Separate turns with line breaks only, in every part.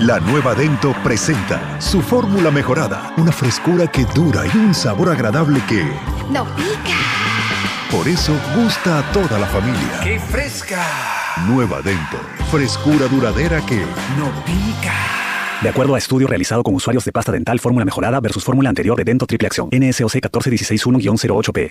La nueva Dento presenta su fórmula mejorada, una frescura que dura y un sabor agradable que...
¡No pica!
Por eso gusta a toda la familia.
¡Qué fresca!
Nueva Dento, frescura duradera que...
¡No pica!
De acuerdo a estudio realizado con usuarios de pasta dental fórmula mejorada versus fórmula anterior de Dento Triple Acción, NSOC 14161-08P.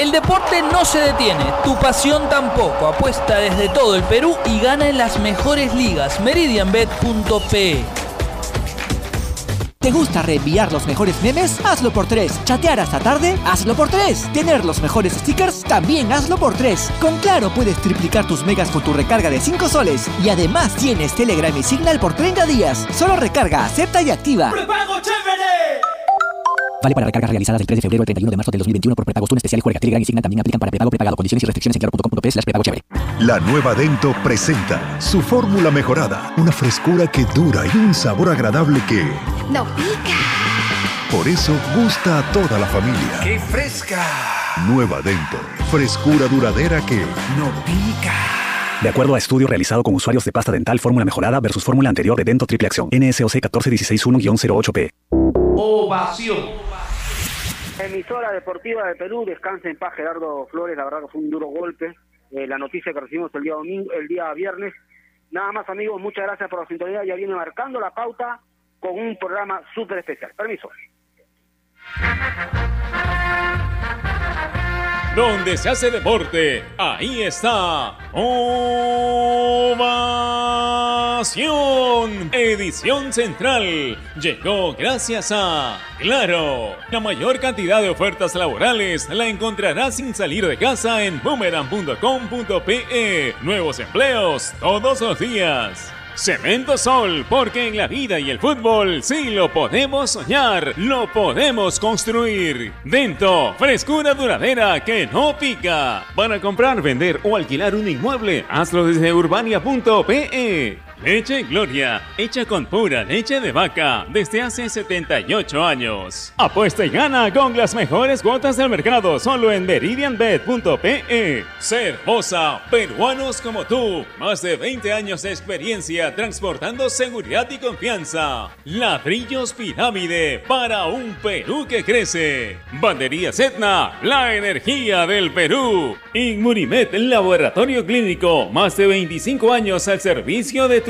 El deporte no se detiene, tu pasión tampoco. Apuesta desde todo el Perú y gana en las mejores ligas. Meridianbet.pe
¿Te gusta reenviar los mejores memes? Hazlo por tres. ¿Chatear hasta tarde? Hazlo por tres. ¿Tener los mejores stickers? También hazlo por tres. Con Claro puedes triplicar tus megas con tu recarga de 5 soles. Y además tienes Telegram y Signal por 30 días. Solo recarga, acepta y activa.
¡Prepago chévere!
Vale para recargas realizadas del 3 de febrero al 31 de marzo del 2021 por prepagos. Tune especial Juega Telegram y Signal también aplican para prepago prepagado. Condiciones y restricciones en claro.com.p slash prepago chévere.
La nueva Dento presenta su fórmula mejorada, una frescura que dura y un sabor agradable que...
¡No pica!
Por eso gusta a toda la familia.
¡Qué fresca!
Nueva Dento, frescura duradera que...
¡No pica!
De acuerdo a estudio realizado con usuarios de pasta dental fórmula mejorada versus fórmula anterior de Dento Triple Acción, NSOC 14161-08P.
Ovación.
Emisora Deportiva de Perú, descansa en paz Gerardo Flores, la verdad que fue un duro golpe, eh, la noticia que recibimos el día domingo, el día viernes. Nada más amigos, muchas gracias por la sintonía, ya viene marcando la pauta con un programa súper especial. Permiso.
Donde se hace deporte, ahí está Ovación. Edición Central llegó gracias a Claro. La mayor cantidad de ofertas laborales la encontrarás sin salir de casa en boomerang.com.pe. Nuevos empleos todos los días. Cemento Sol, porque en la vida y el fútbol sí lo podemos soñar, lo podemos construir. Dento, frescura duradera que no pica. Para comprar, vender o alquilar un inmueble, hazlo desde urbania.pe. Leche Gloria, hecha con pura leche de vaca desde hace 78 años. Apuesta y gana con las mejores cuotas del mercado solo en meridianbet.pe. Ser Moza, peruanos como tú, más de 20 años de experiencia transportando seguridad y confianza. Ladrillos Pirámide para un Perú que crece. Bandería Etna, la energía del Perú. Inmunimed, laboratorio clínico, más de 25 años al servicio de tu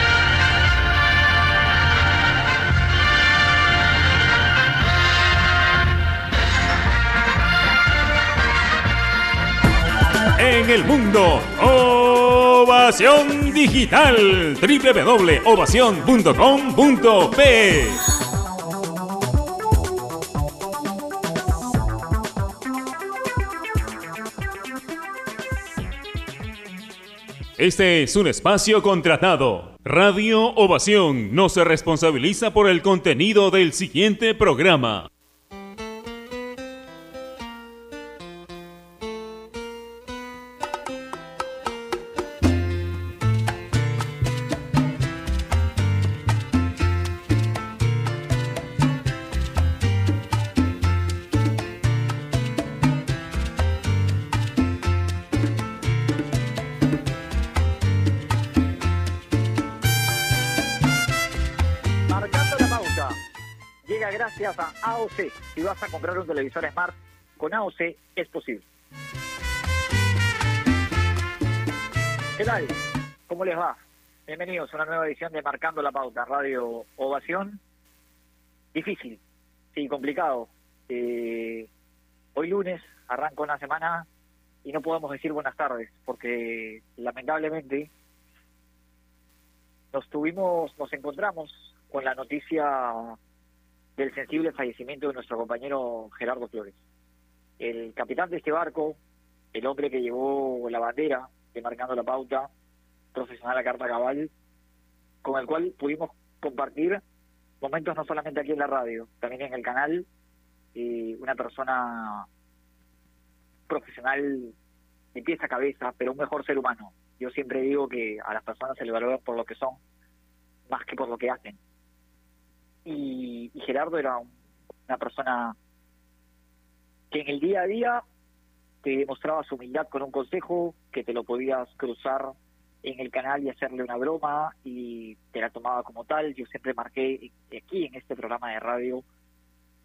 En el mundo. Ovación Digital. www.ovación.com.p Este es un espacio contratado. Radio Ovación no se responsabiliza por el contenido del siguiente programa.
Si vas a comprar un televisor Smart, con AOC es posible. ¿Qué tal? ¿Cómo les va? Bienvenidos a una nueva edición de Marcando la Pauta, Radio Ovación. Difícil, sí, complicado. Eh, hoy lunes arranca una semana y no podemos decir buenas tardes, porque lamentablemente nos tuvimos, nos encontramos con la noticia del sensible fallecimiento de nuestro compañero Gerardo Flores. El capitán de este barco, el hombre que llevó la bandera de marcando la pauta, profesional a carta cabal, con el cual pudimos compartir momentos no solamente aquí en la radio, también en el canal, y una persona profesional de pieza a cabeza, pero un mejor ser humano. Yo siempre digo que a las personas se les valora por lo que son, más que por lo que hacen. Y, y Gerardo era un- una persona que en el día a día te demostraba su humildad con un consejo, que te lo podías cruzar en el canal y hacerle una broma y te la tomaba como tal. Yo siempre marqué aquí en este programa de radio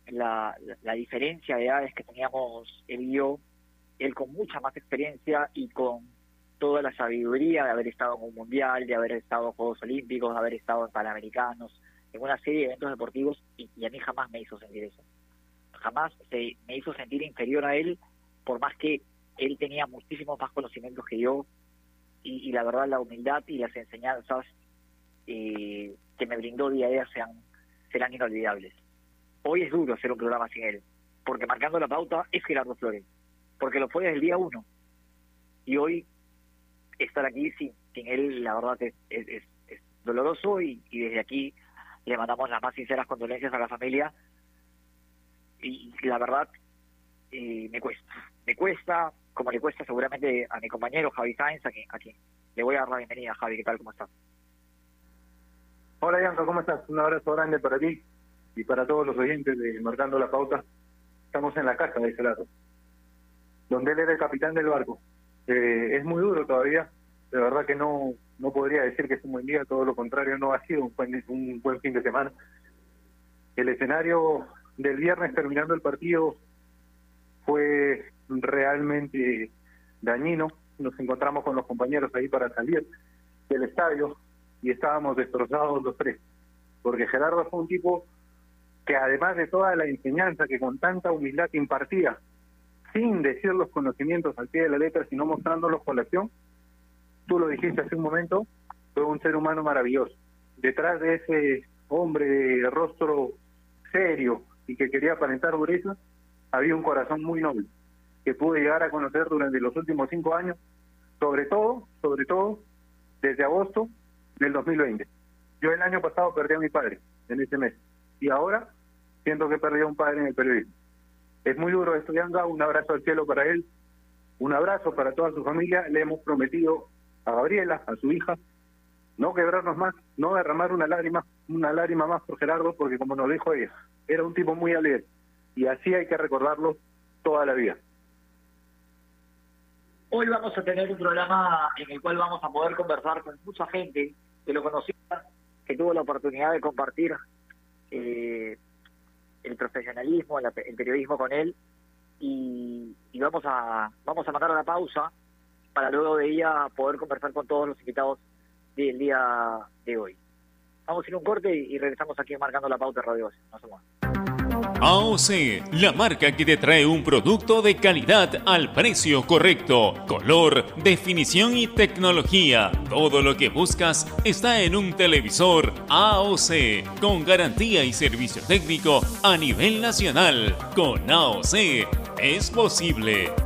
la, la, diferencia de edades que teníamos él y yo, él con mucha más experiencia y con toda la sabiduría de haber estado en un mundial, de haber estado en Juegos Olímpicos, de haber estado en Panamericanos, en una serie de eventos deportivos y, a mí jamás me hizo sentir eso. Jamás se me hizo sentir inferior a él, por más que él tenía muchísimos más conocimientos que yo y, la verdad la humildad y las enseñanzas eh, que me brindó día a día sean, serán inolvidables. Hoy es duro hacer un programa sin él, porque marcando la pauta es Gerardo Flores, porque lo fue desde el día uno. Y hoy estar aquí sin, sin él, la verdad, es, es, es- doloroso y desde aquí le mandamos las más sinceras condolencias a la familia. Y la verdad, eh, me cuesta. Me cuesta, como le cuesta seguramente a mi compañero Javi Sáenz, a quien, a quien le voy a dar la bienvenida. Javi, ¿qué tal? ¿Cómo estás?
Hola Bianca, ¿cómo estás? Un abrazo grande para ti y para todos los oyentes de Marcando la Pauta. Estamos en la casa de Gerardo, donde él era el capitán del barco. Eh, es muy duro todavía, de verdad que no no podría decir que es un buen día, todo lo contrario, no ha sido un buen, fin de semana. El escenario del viernes terminando el partido fue realmente dañino. Nos encontramos con los compañeros ahí para salir del estadio y estábamos destrozados los tres. Porque Gerardo fue un tipo que además de toda la enseñanza que con tanta humildad impartía, sin decir los conocimientos al pie de la letra, sino mostrándolos con la acción, tú lo dijiste hace un momento, fue un ser humano maravilloso. Detrás de ese hombre de rostro serio y que quería aparentar dureza, había un corazón muy noble que pude llegar a conocer durante los últimos cinco años, sobre todo, sobre todo, desde agosto del 2020. Yo el año pasado perdí a mi padre en ese mes y ahora siento que perdí a un padre en el periodismo. Es muy duro esto, Yanga, un abrazo al cielo para él, un abrazo para toda su familia. Le hemos prometido a Gabriela, a su hija, no quebrarnos más, no derramar una lágrima, una lágrima más por Gerardo, porque como nos dijo ella, era un tipo muy alegre y así hay que recordarlo toda la vida.
Hoy vamos a tener un programa en el cual vamos a poder conversar con mucha gente que lo conocía, que tuvo la oportunidad de compartir eh, el profesionalismo, el periodismo con él y, y vamos a vamos a mandar una pausa para luego de ella poder conversar con todos los invitados del día de hoy. Vamos a ir un corte y, regresamos aquí marcando la pauta de Radio. No.
AOC, la marca que te trae un producto de calidad al precio correcto, color, definición y tecnología. Todo lo que buscas está en un televisor AOC, con garantía y servicio técnico a nivel nacional. Con AOC es posible.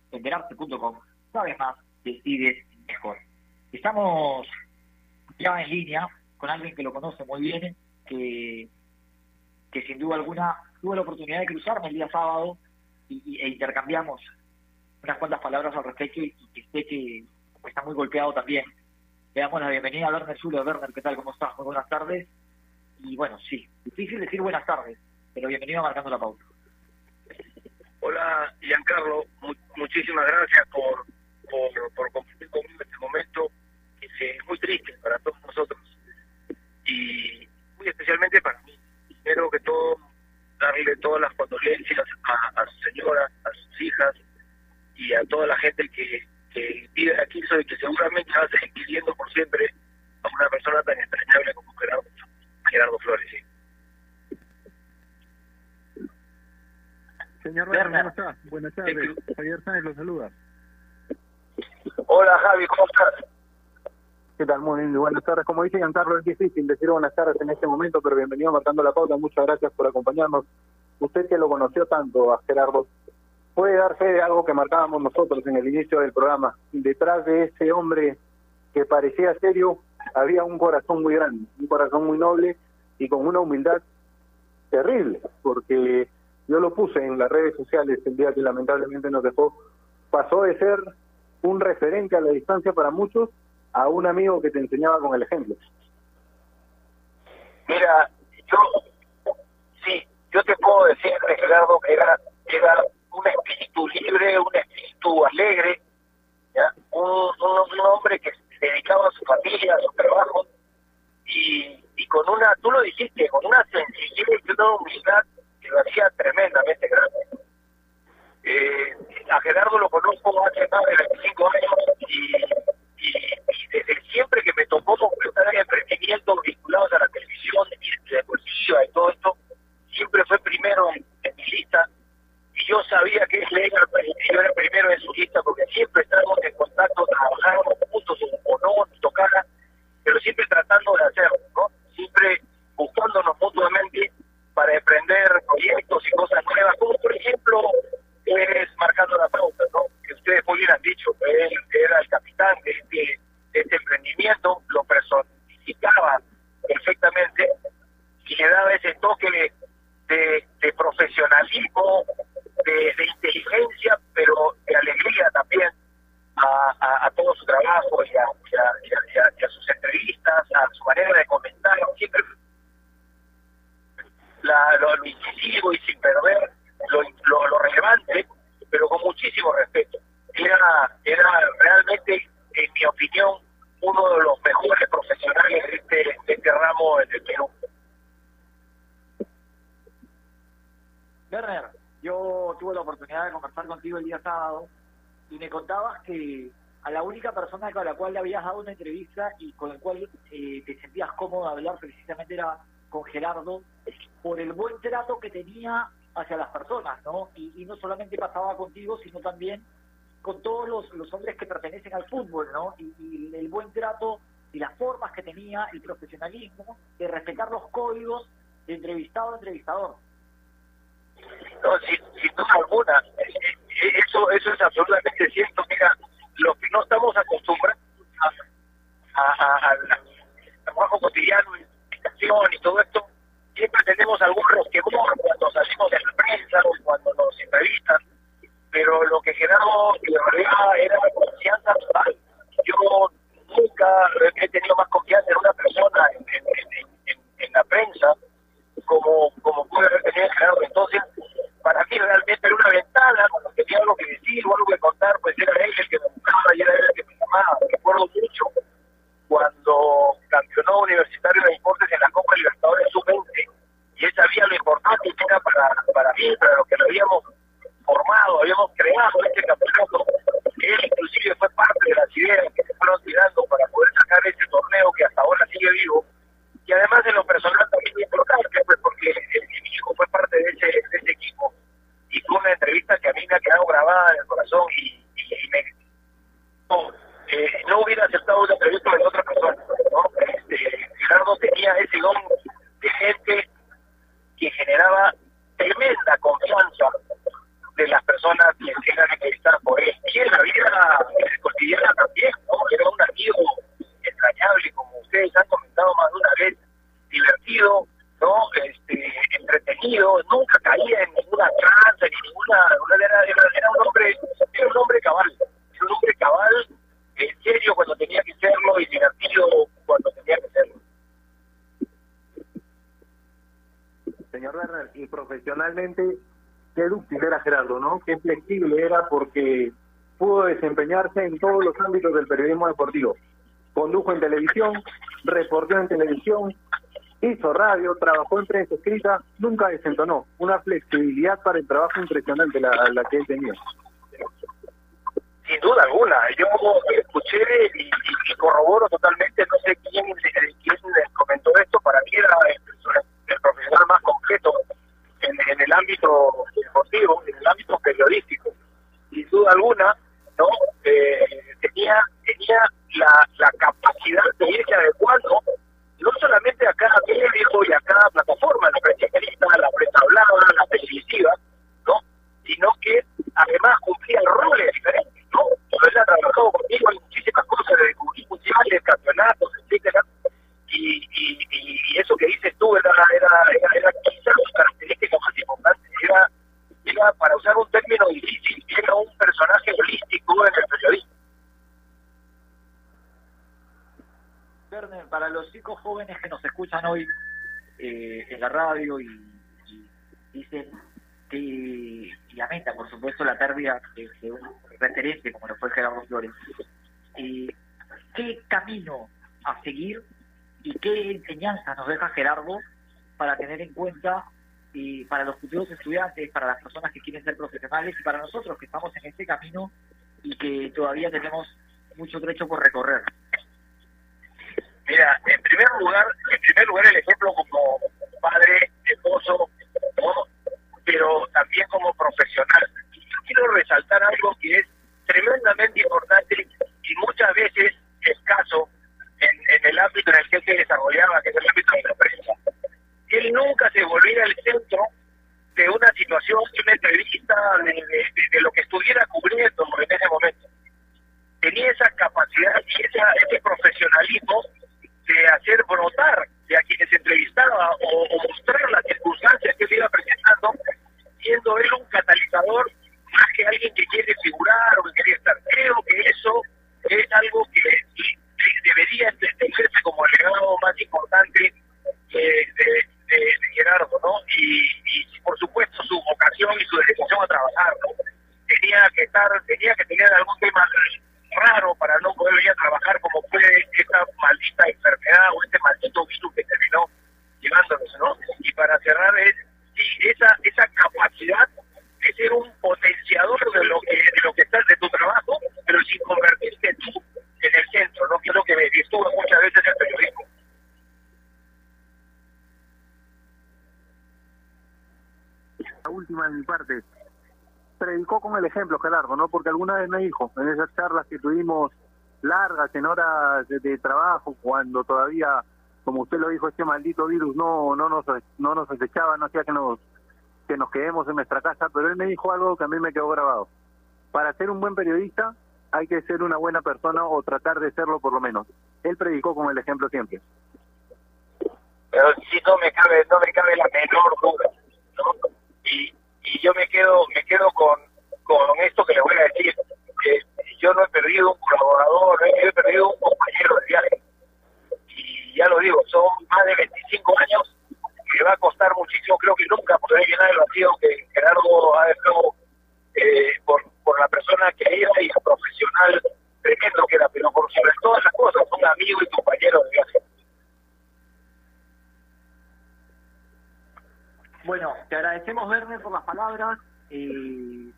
enterarse.com. Sabes más, decides mejor. Estamos ya en línea con alguien que lo conoce muy bien, que, que sin duda alguna tuve la oportunidad de cruzarme el día sábado y, e intercambiamos unas cuantas palabras al respecto y, y que sé que está muy golpeado también. Le damos la bienvenida a Werner Zulo. Werner, ¿qué tal? ¿Cómo estás? Muy buenas tardes. Y bueno, sí, difícil decir buenas tardes, pero bienvenido a Marcando la Pauta.
Hola, Giancarlo, mu- muchísimas gracias por, por, compartir conmigo este momento que es muy triste para todos nosotros y muy especialmente para mí. Primero que todo, darle todas las condolencias a, su señora, a sus hijas y a toda la gente que, que vive aquí y que seguramente va a seguir viviendo por siempre a una persona tan entrañable como Gerardo, Gerardo Flores.
Señor
Werner.
¿cómo está? Buenas tardes. Javier Sáenz lo saluda.
Hola Javi, ¿cómo estás?
¿Qué tal? Muy bien. Buenas tardes. Como dice Giancarlo, es difícil decir buenas tardes en este momento, pero bienvenido a marcando la pauta. Muchas gracias por acompañarnos. Usted que lo conoció tanto a Gerardo, puede dar fe de algo que marcábamos nosotros en el inicio del programa. Detrás de ese hombre que parecía serio, había un corazón muy grande, un corazón muy noble y con una humildad terrible, porque yo lo puse en las redes sociales el día que lamentablemente nos dejó, pasó de ser un referente a la distancia para muchos a un amigo que te enseñaba con el ejemplo.
Mira, yo, sí, yo te puedo decir, Gerardo, que era, era un espíritu libre, un espíritu alegre, ¿ya? Un, un, un hombre que se dedicaba a su familia, a su trabajo, y, y con una, tú lo dijiste, con una sencillez y una humildad hacía tremendamente grande. Eh, a Gerardo lo conozco hace más de 25 años y, y, desde siempre que me tocó completar emprendimientos vinculados a la televisión y deportiva y todo esto, siempre fue primero en, mi lista y yo sabía que él era, yo era primero en su lista porque siempre estábamos en contacto, trabajábamos juntos o, o no, nos tocara, pero siempre tratando de hacerlo, ¿no? Siempre buscándonos mutuamente para emprender proyectos y cosas nuevas, como por ejemplo es marcando la pauta, ¿no? Que ustedes muy bien han dicho, él era el capitán de este, de este emprendimiento, lo personificaba perfectamente y le daba ese toque de, de, de profesionalismo, de, de inteligencia, pero de alegría también a, a, a todo su trabajo y a, y, a, y, a, y a- y a sus entrevistas, a su manera de comentar, siempre la, lo, lo incisivo y sin perder lo, lo, lo relevante, pero con muchísimo respeto. Era, era realmente, en mi opinión, uno de los mejores profesionales de este, de este ramo en el Perú.
Werner, yo tuve la oportunidad de conversar contigo el día sábado y me contabas que a la única persona con la cual le habías dado una entrevista y con el cual eh, te sentías cómodo de hablar precisamente era con Gerardo por el buen trato que tenía hacia las personas, ¿no? Y, no solamente pasaba contigo, sino también con todos los, los hombres que pertenecen al fútbol, ¿no? Y, y el buen trato y las formas que tenía, el profesionalismo de respetar los códigos de entrevistado a entrevistador.
No, sin, sin duda alguna. Eh, eh, Eso, eso es absolutamente cierto. Mira, los que no estamos acostumbrados al trabajo cotidiano, y todo esto, siempre tenemos algún resquemor cuando salimos de la prensa o cuando nos entrevistan, pero lo que Gerardo de verdad era confianza total. Yo nunca he tenido más confianza en una persona en, en- en- en- en la prensa como, como puede haber tenido Gerardo. Entonces, para mí realmente era una ventana, cuando tenía algo que decir o algo que contar, pues era él el que me buscaba y era él el que me llamaba. Recuerdo mucho cuando campeonó Universitario de Deportes en la Copa Libertadores Sub-20 y él sabía lo importante que era para, para mí, para lo que lo habíamos formado, habíamos creado este campeonato. eh, no hubiera aceptado una entrevista de otra persona. ¿no? Este, Gerardo tenía ese don de gente que generaba tremenda confianza de las personas que eran entrevistadas por él. Y en la vida eh, cotidiana también, ¿no? Era un amigo entrañable, como ustedes han comentado más de una vez, divertido, ¿no? Este, entretenido, nunca caía en ninguna tranza, ni ninguna... Era, era, era un hombre, era un hombre cabal, era un hombre cabal, en serio cuando tenía que serlo y divertido cuando tenía que serlo.
Señor Werner, y profesionalmente, qué dúctil era Gerardo, ¿no? Qué flexible era porque pudo desempeñarse en todos los ámbitos del periodismo deportivo. Condujo en reportó en televisión, hizo radio, trabajó en prensa escrita, nunca desentonó. Una flexibilidad para el trabajo impresionante la, la que él tenía.
Sin duda alguna, yo escuché y, corroboro totalmente, no sé quién, quién comentó esto, para mí era el, el profesional más completo en, en el ámbito deportivo, en el ámbito periodístico. Sin duda alguna, no Eh, tenía tenía la, la capacidad de irse adecuando no solamente a cada medio y a cada plataforma, la prensa escrita, la prensa hablada, la televisiva, ¿no? Sino que además cumplía roles diferentes, ¿no? Él ha trabajado conmigo en muchísimas cosas, de cubrir mundiales, campeonatos, etcétera, y, y, y, y eso que dices tú era, era, era, era quizás su característica más importante, era, era, para usar un término difícil, era un personaje holístico en el periodismo.
Werner, para los chicos jóvenes que nos escuchan hoy eh, en la radio y, y dicen que, y lamentan, por supuesto, la pérdida de, un referente como lo fue Gerardo Flores, eh, ¿qué camino a seguir y qué enseñanza nos deja Gerardo para tener en cuenta y para los futuros estudiantes, para las personas que quieren ser profesionales y para nosotros que estamos en este camino y que todavía tenemos mucho trecho por recorrer?
Mira, en primer lugar, en primer lugar el ejemplo como padre, esposo, ¿no? pero también como profesional. Y yo quiero resaltar algo que es tremendamente importante y muchas veces escaso en, el ámbito en el que él se desarrollaba, que es el ámbito de la prensa. Él nunca se volvía el centro de una situación, de una entrevista, de, lo que estuviera cubriendo en ese momento. Tenía esa capacidad y ese profesionalismo de hacer brotar de a quienes entrevistaba o, mostrar las circunstancias que él iba presentando, siendo él un catalizador más que alguien que quiere figurar o que quería estar. Creo que eso es algo que de- debería entenderse como el legado más importante eh, de, de- de Gerardo, ¿no? Y, y por supuesto su vocación y su dedicación a trabajar, ¿no? Tenía que estar, tenía que tener algún tema raro para no poder venir a trabajar como fue esta maldita enfermedad o este maldito virus que terminó llevándonos, ¿no? Y para cerrar es sí, esa esa capacidad de ser un potenciador de lo que de lo que estás de tu trabajo, pero sin convertirte tú en el centro, ¿no? Que es lo que me disturba muchas veces el periodismo.
La última de mi parte. Predicó con el ejemplo, Gerardo, ¿no? Dijo, en esas charlas que tuvimos largas, en horas de, trabajo, cuando todavía, como usted lo dijo, este maldito virus no no nos no nos acechaba, no hacía que nos que nos quedemos en nuestra casa, pero él me dijo algo que a mí me quedó grabado. Para ser un buen periodista hay que ser una buena persona o tratar de serlo por lo menos. Él predicó con el ejemplo siempre.
pero sí no me cabe no me cabe la menor duda y, y yo me quedo me quedo con, con esto que le voy a decir que yo no he perdido un colaborador no he, he perdido un compañero de viaje y ya lo digo son más de 25 años que va a costar muchísimo creo que nunca podré llenar el vacío que Gerardo ha dejado eh, por, por la persona que era y el profesional tremendo que era pero por sobre todas las cosas un amigo y compañero de viaje
Bueno, te agradecemos, Werner, por las palabras. y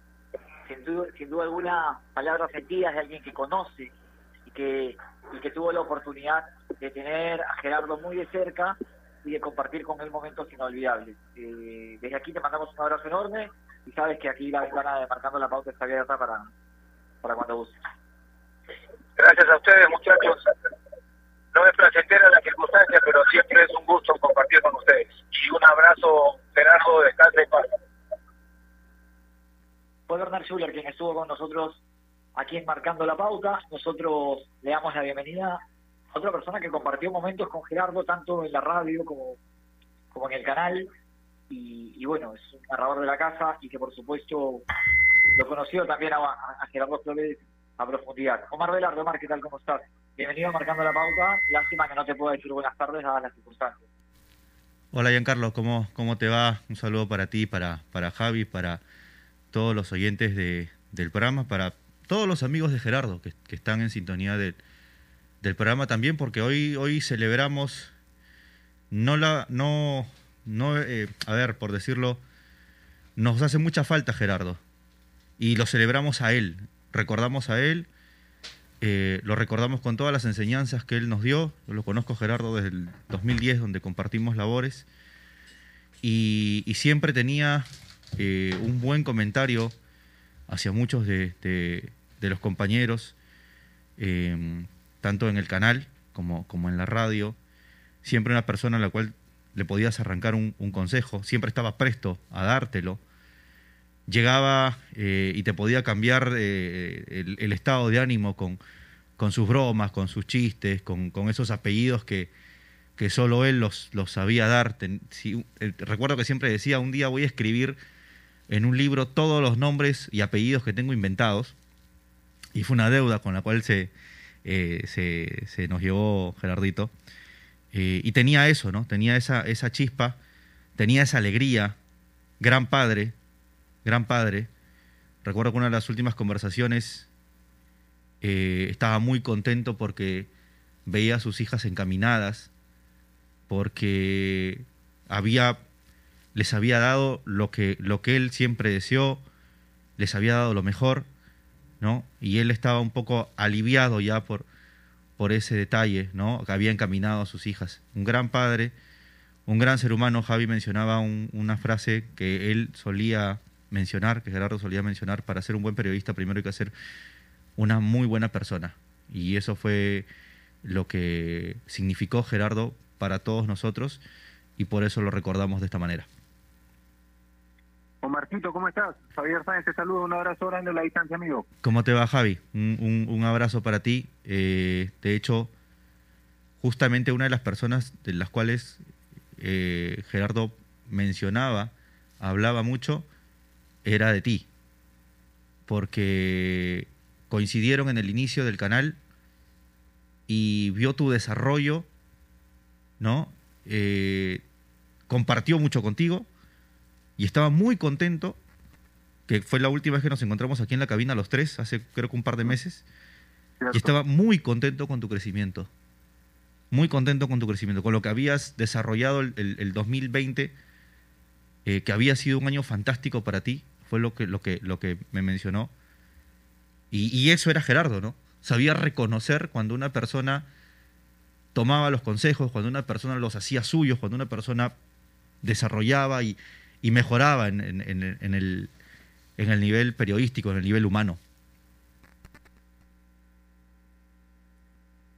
sin, duda, sin duda alguna, palabras sentidas de alguien que conoce y que, y que tuvo la oportunidad de tener a Gerardo muy de cerca y de compartir con él momentos inolvidables. Eh, desde aquí te mandamos un abrazo enorme y sabes que aquí la ventana de Marcando la Pauta está abierta para, para cuando gustes.
Gracias a ustedes, muchachos. No es placentera la circunstancia, pero siempre es un gusto compartir con ustedes. Y un abrazo, Gerardo, descanse en paz.
Fue Bernard Schuller quien estuvo con nosotros aquí en Marcando la Pauta. Nosotros le damos la bienvenida a otra persona que compartió momentos con Gerardo, tanto en la radio como, como en el canal. Y, bueno, es un narrador de la casa y que por supuesto lo conoció también a, a Gerardo Flores a profundidad. Omar Velardo, Omar, ¿qué tal? ¿Cómo estás? Bienvenido a Marcando la Pauta. Lástima que no te pueda decir buenas tardes dadas las circunstancias.
Hola Giancarlo, ¿cómo, ¿cómo te va? Un saludo para ti, para, para Javi, para todos los oyentes de, del programa, para todos los amigos de Gerardo que, están en sintonía de, del programa también, porque hoy, hoy celebramos, no la, no, no, eh, a ver, por decirlo, nos hace mucha falta Gerardo y lo celebramos a él, recordamos a él, eh, lo recordamos con todas las enseñanzas que él nos dio. Yo lo conozco Gerardo desde el 2010, donde compartimos labores. Y siempre tenía eh, un buen comentario hacia muchos de, los compañeros, eh, tanto en el canal como, en la radio. Siempre una persona a la cual le podías arrancar un, consejo, siempre estaba presto a dártelo llegaba eh, y te podía cambiar el, estado de ánimo con, sus bromas, con sus chistes, con, esos apellidos que, solo él los, sabía dar. Ten, si, recuerdo que siempre decía, un día voy a escribir en un libro todos los nombres y apellidos que tengo inventados. Y fue una deuda con la cual se, se, se, nos llevó Gerardito. y tenía eso, ¿no? Tenía esa, esa chispa, tenía esa alegría, gran padre, gran padre. Recuerdo que una de las últimas conversaciones eh, estaba muy contento porque veía a sus hijas encaminadas, porque había, les había dado lo que, él siempre deseó, les había dado lo mejor, ¿no? Y él estaba un poco aliviado ya por, por ese detalle, ¿no? Que había encaminado a sus hijas. Un gran padre, un gran ser humano. Javi mencionaba un, una frase que él solía mencionar, que Gerardo solía mencionar, para ser un buen periodista primero hay que ser una muy buena persona. Y eso fue lo que significó Gerardo para todos nosotros y por eso lo recordamos de esta manera.
Omarcito, ¿cómo estás? Javier Sáenz te saluda, un abrazo grande a la distancia, amigo.
¿Cómo te va, Javi? Un, un, un abrazo para ti. Eh, de hecho, justamente una de las personas de las cuales eh, Gerardo mencionaba, hablaba mucho, era de ti, porque coincidieron en el inicio del canal y vio tu desarrollo, ¿no? Eh, compartió mucho contigo y estaba muy contento, que fue la última vez que nos encontramos aquí en la cabina los tres, hace creo que un par de meses, y estaba muy contento con tu crecimiento, muy contento con tu crecimiento, con lo que habías desarrollado el, el, el 2020, eh, que había sido un año fantástico para ti, fue lo que, lo que, lo que me mencionó. Y, y, eso era Gerardo, ¿no? Sabía reconocer cuando una persona tomaba los consejos, cuando una persona los hacía suyos, cuando una persona desarrollaba y, y mejoraba en, el, en el nivel periodístico, en el nivel humano.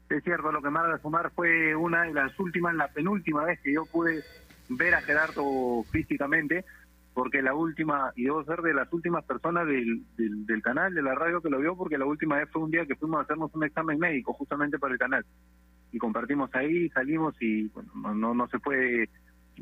Es cierto, lo que Marga Sumar fue una de las últimas, la penúltima vez que yo pude ver a Gerardo físicamente, porque la última, y debo ser de las últimas personas del, del, del, canal, de la radio que lo vio, porque la última vez fue un día que fuimos a hacernos un examen médico justamente para el canal. Y compartimos ahí, salimos y bueno, no, no se puede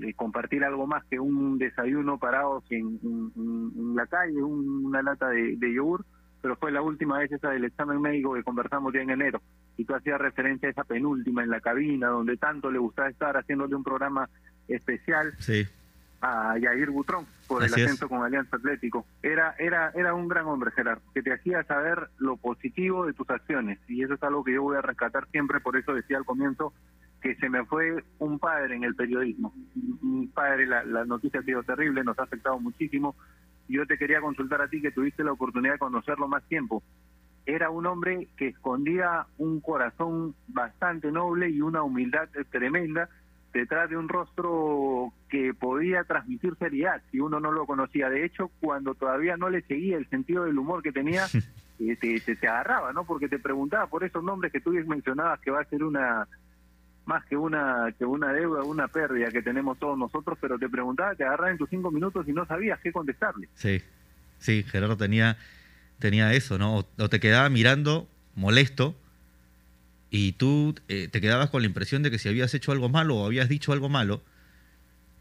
eh, compartir algo más que un desayuno parados en, en, en la calle, un, una lata de, de, yogur, pero fue la última vez esa del examen médico que conversamos ya en enero. Y tú hacías referencia a esa penúltima en la cabina, donde tanto le gustaba estar haciéndole un programa especial.
Sí
a Yair Butrón por Así el ascenso es. con Alianza Atlético. Era, era, era un gran hombre, Gerardo, que te hacía saber lo positivo de tus acciones. Y eso es algo que yo voy a rescatar siempre, por eso decía al comienzo que se me fue un padre en el periodismo. Un padre, la, la noticia ha sido terrible, nos ha afectado muchísimo. Yo te quería consultar a ti, que tuviste la oportunidad de conocerlo más tiempo. Era un hombre que escondía un corazón bastante noble y una humildad tremenda detrás de un rostro que podía transmitir seriedad si uno no lo conocía. De hecho, cuando todavía no le seguía el sentido del humor que tenía, eh, te, te, te agarraba, ¿no? Porque te preguntaba por esos nombres que tú mencionabas que va a ser una más que una que una deuda, una pérdida que tenemos todos nosotros, pero te preguntaba, te agarraba en tus cinco minutos y no sabías qué contestarle.
Sí, sí, Gerardo tenía, tenía eso, ¿no? O, te quedaba mirando molesto y tú eh, te quedabas con la impresión de que si habías hecho algo malo o habías dicho algo malo,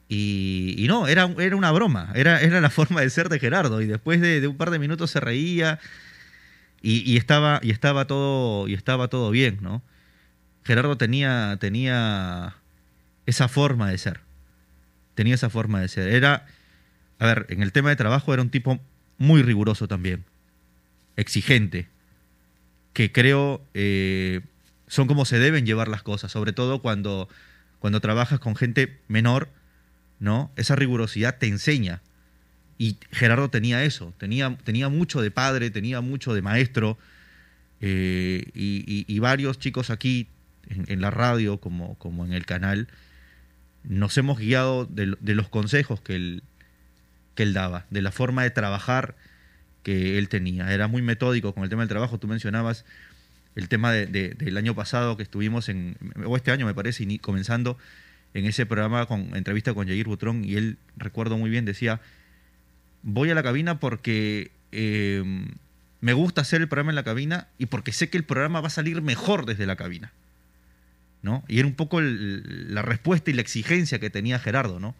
y, y no, era, era una broma, era, era la forma de ser de Gerardo, y después de, un par de minutos se reía y estaba, y, estaba todo, y estaba todo bien, ¿no? Gerardo tenía, tenía esa forma de ser. Tenía esa forma de ser. Era, a ver, en el tema de trabajo era un tipo muy riguroso también. Exigente. Que creo eh, son como se deben llevar las cosas. Sobre todo cuando, cuando trabajas con gente menor, ¿no? Esa rigurosidad te enseña. Y Gerardo tenía eso. Tenía, tenía mucho de padre, tenía mucho de maestro. Eh, y, varios chicos aquí en, en, la radio como, como en el canal, nos hemos guiado de, de, los consejos que él, que él daba, de la forma de trabajar que él tenía. Era muy metódico con el tema del trabajo. Tú mencionabas el tema de, de, del año pasado que estuvimos en, o este año me parece, comenzando en ese programa con entrevista con Jair Butrón, y él, recuerdo muy bien, decía, voy a la cabina porque eh, me gusta hacer el programa en la cabina y porque sé que el programa va a salir mejor desde la cabina. ¿No? Y era un poco el, la respuesta y la exigencia que tenía Gerardo, ¿no?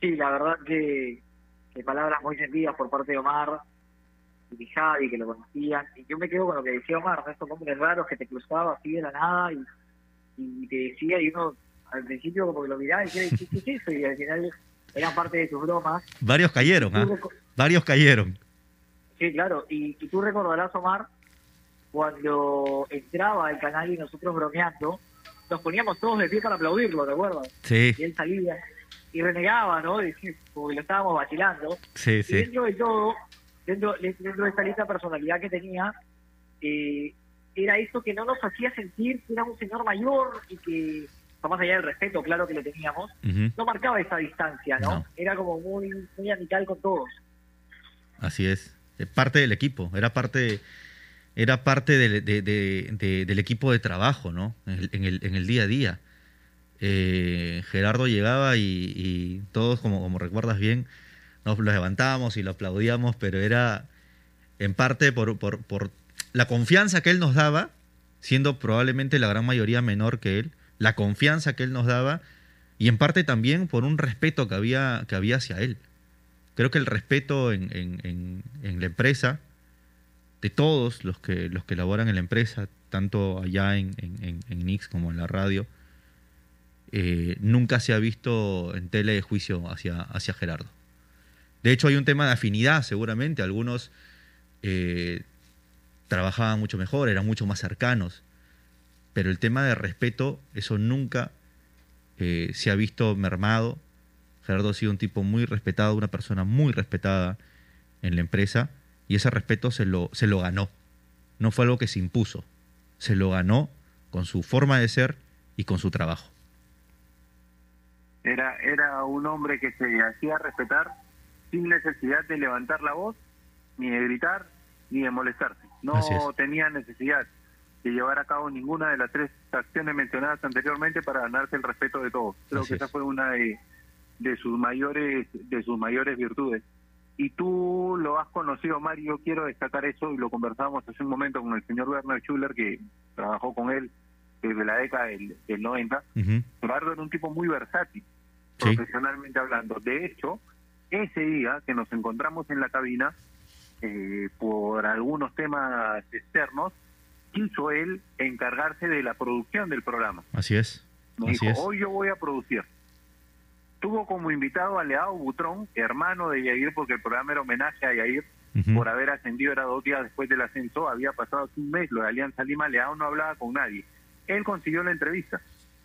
Sí, la verdad que, que palabras muy sentidas por parte de Omar y de Javi, que lo conocían. Y yo me quedo con lo que decía Omar, ¿no? estos nombres raros que te cruzaba así de la nada y, y te decía, y uno al principio como que lo miraba y decía, ¿qué, qué es eso? Y al final eran parte de tus bromas.
Varios cayeron, ¿ah? ¿eh? Varios cayeron.
Sí, claro. Y, y tú recordarás, Omar, cuando entraba al canal y nosotros bromeando, nos poníamos todos de pie para aplaudirlo, ¿te acuerdas?
Sí.
Y él salía y renegaba, ¿no? Y, porque lo estábamos vacilando.
Sí,
y
sí.
dentro de todo, dentro, dentro de esta lista personalidad que tenía, eh, era eso que no nos hacía sentir que era un señor mayor y que, más allá del respeto, claro que le teníamos, uh -huh. no marcaba esa distancia, ¿no? no. Era como muy, muy amical con todos.
Así es. Parte del equipo, era parte era parte de, de, de, del equipo de trabajo, ¿no? En el día a día. Eh, Gerardo llegaba y, y, todos, como, como recuerdas bien, nos lo levantábamos y lo aplaudíamos, pero era en parte por, por, por, la confianza que él nos daba, siendo probablemente la gran mayoría menor que él, la confianza que él nos daba, y en parte también por un respeto que había, que había hacia él. Creo que el respeto en, en, en la empresa de todos los que, los que laboran en la empresa, tanto allá en, Nix como en la radio, eh, nunca se ha visto en tele de juicio hacia, hacia Gerardo. De hecho, hay un tema de afinidad, seguramente. Algunos eh, trabajaban mucho mejor, eran mucho más cercanos. Pero el tema de respeto, eso nunca eh, se ha visto mermado. Gerardo ha sido un tipo muy respetado, una persona muy respetada en la empresa y ese respeto se lo, se lo ganó. No fue algo que se impuso, se lo ganó con su forma de ser y con su trabajo.
Era, era un hombre que se hacía respetar sin necesidad de levantar la voz, ni de gritar, ni de molestarse. No tenía necesidad de llevar a cabo ninguna de las tres acciones mencionadas anteriormente para ganarse el respeto de todos. Creo Así que esa es. fue una de, de sus mayores de sus mayores virtudes y tú lo has conocido, Mario, quiero destacar eso y lo conversamos hace un momento con el señor Werner Schuller, que trabajó con él desde la década del, del 90. Uh -huh. Gerardo era un tipo muy versátil, sí. profesionalmente hablando. De hecho, ese día que nos encontramos en la cabina, eh, por algunos temas externos, quiso él encargarse de la producción del programa.
Así es.
Me
Así
dijo,
es.
hoy yo voy a producir tuvo como invitado a Leao Butrón, hermano de Yair, porque el programa era homenaje a Yair uh -huh. por haber ascendido, era dos días después del ascenso, había pasado un mes, lo de Alianza Lima, Leao no hablaba con nadie. Él consiguió la entrevista,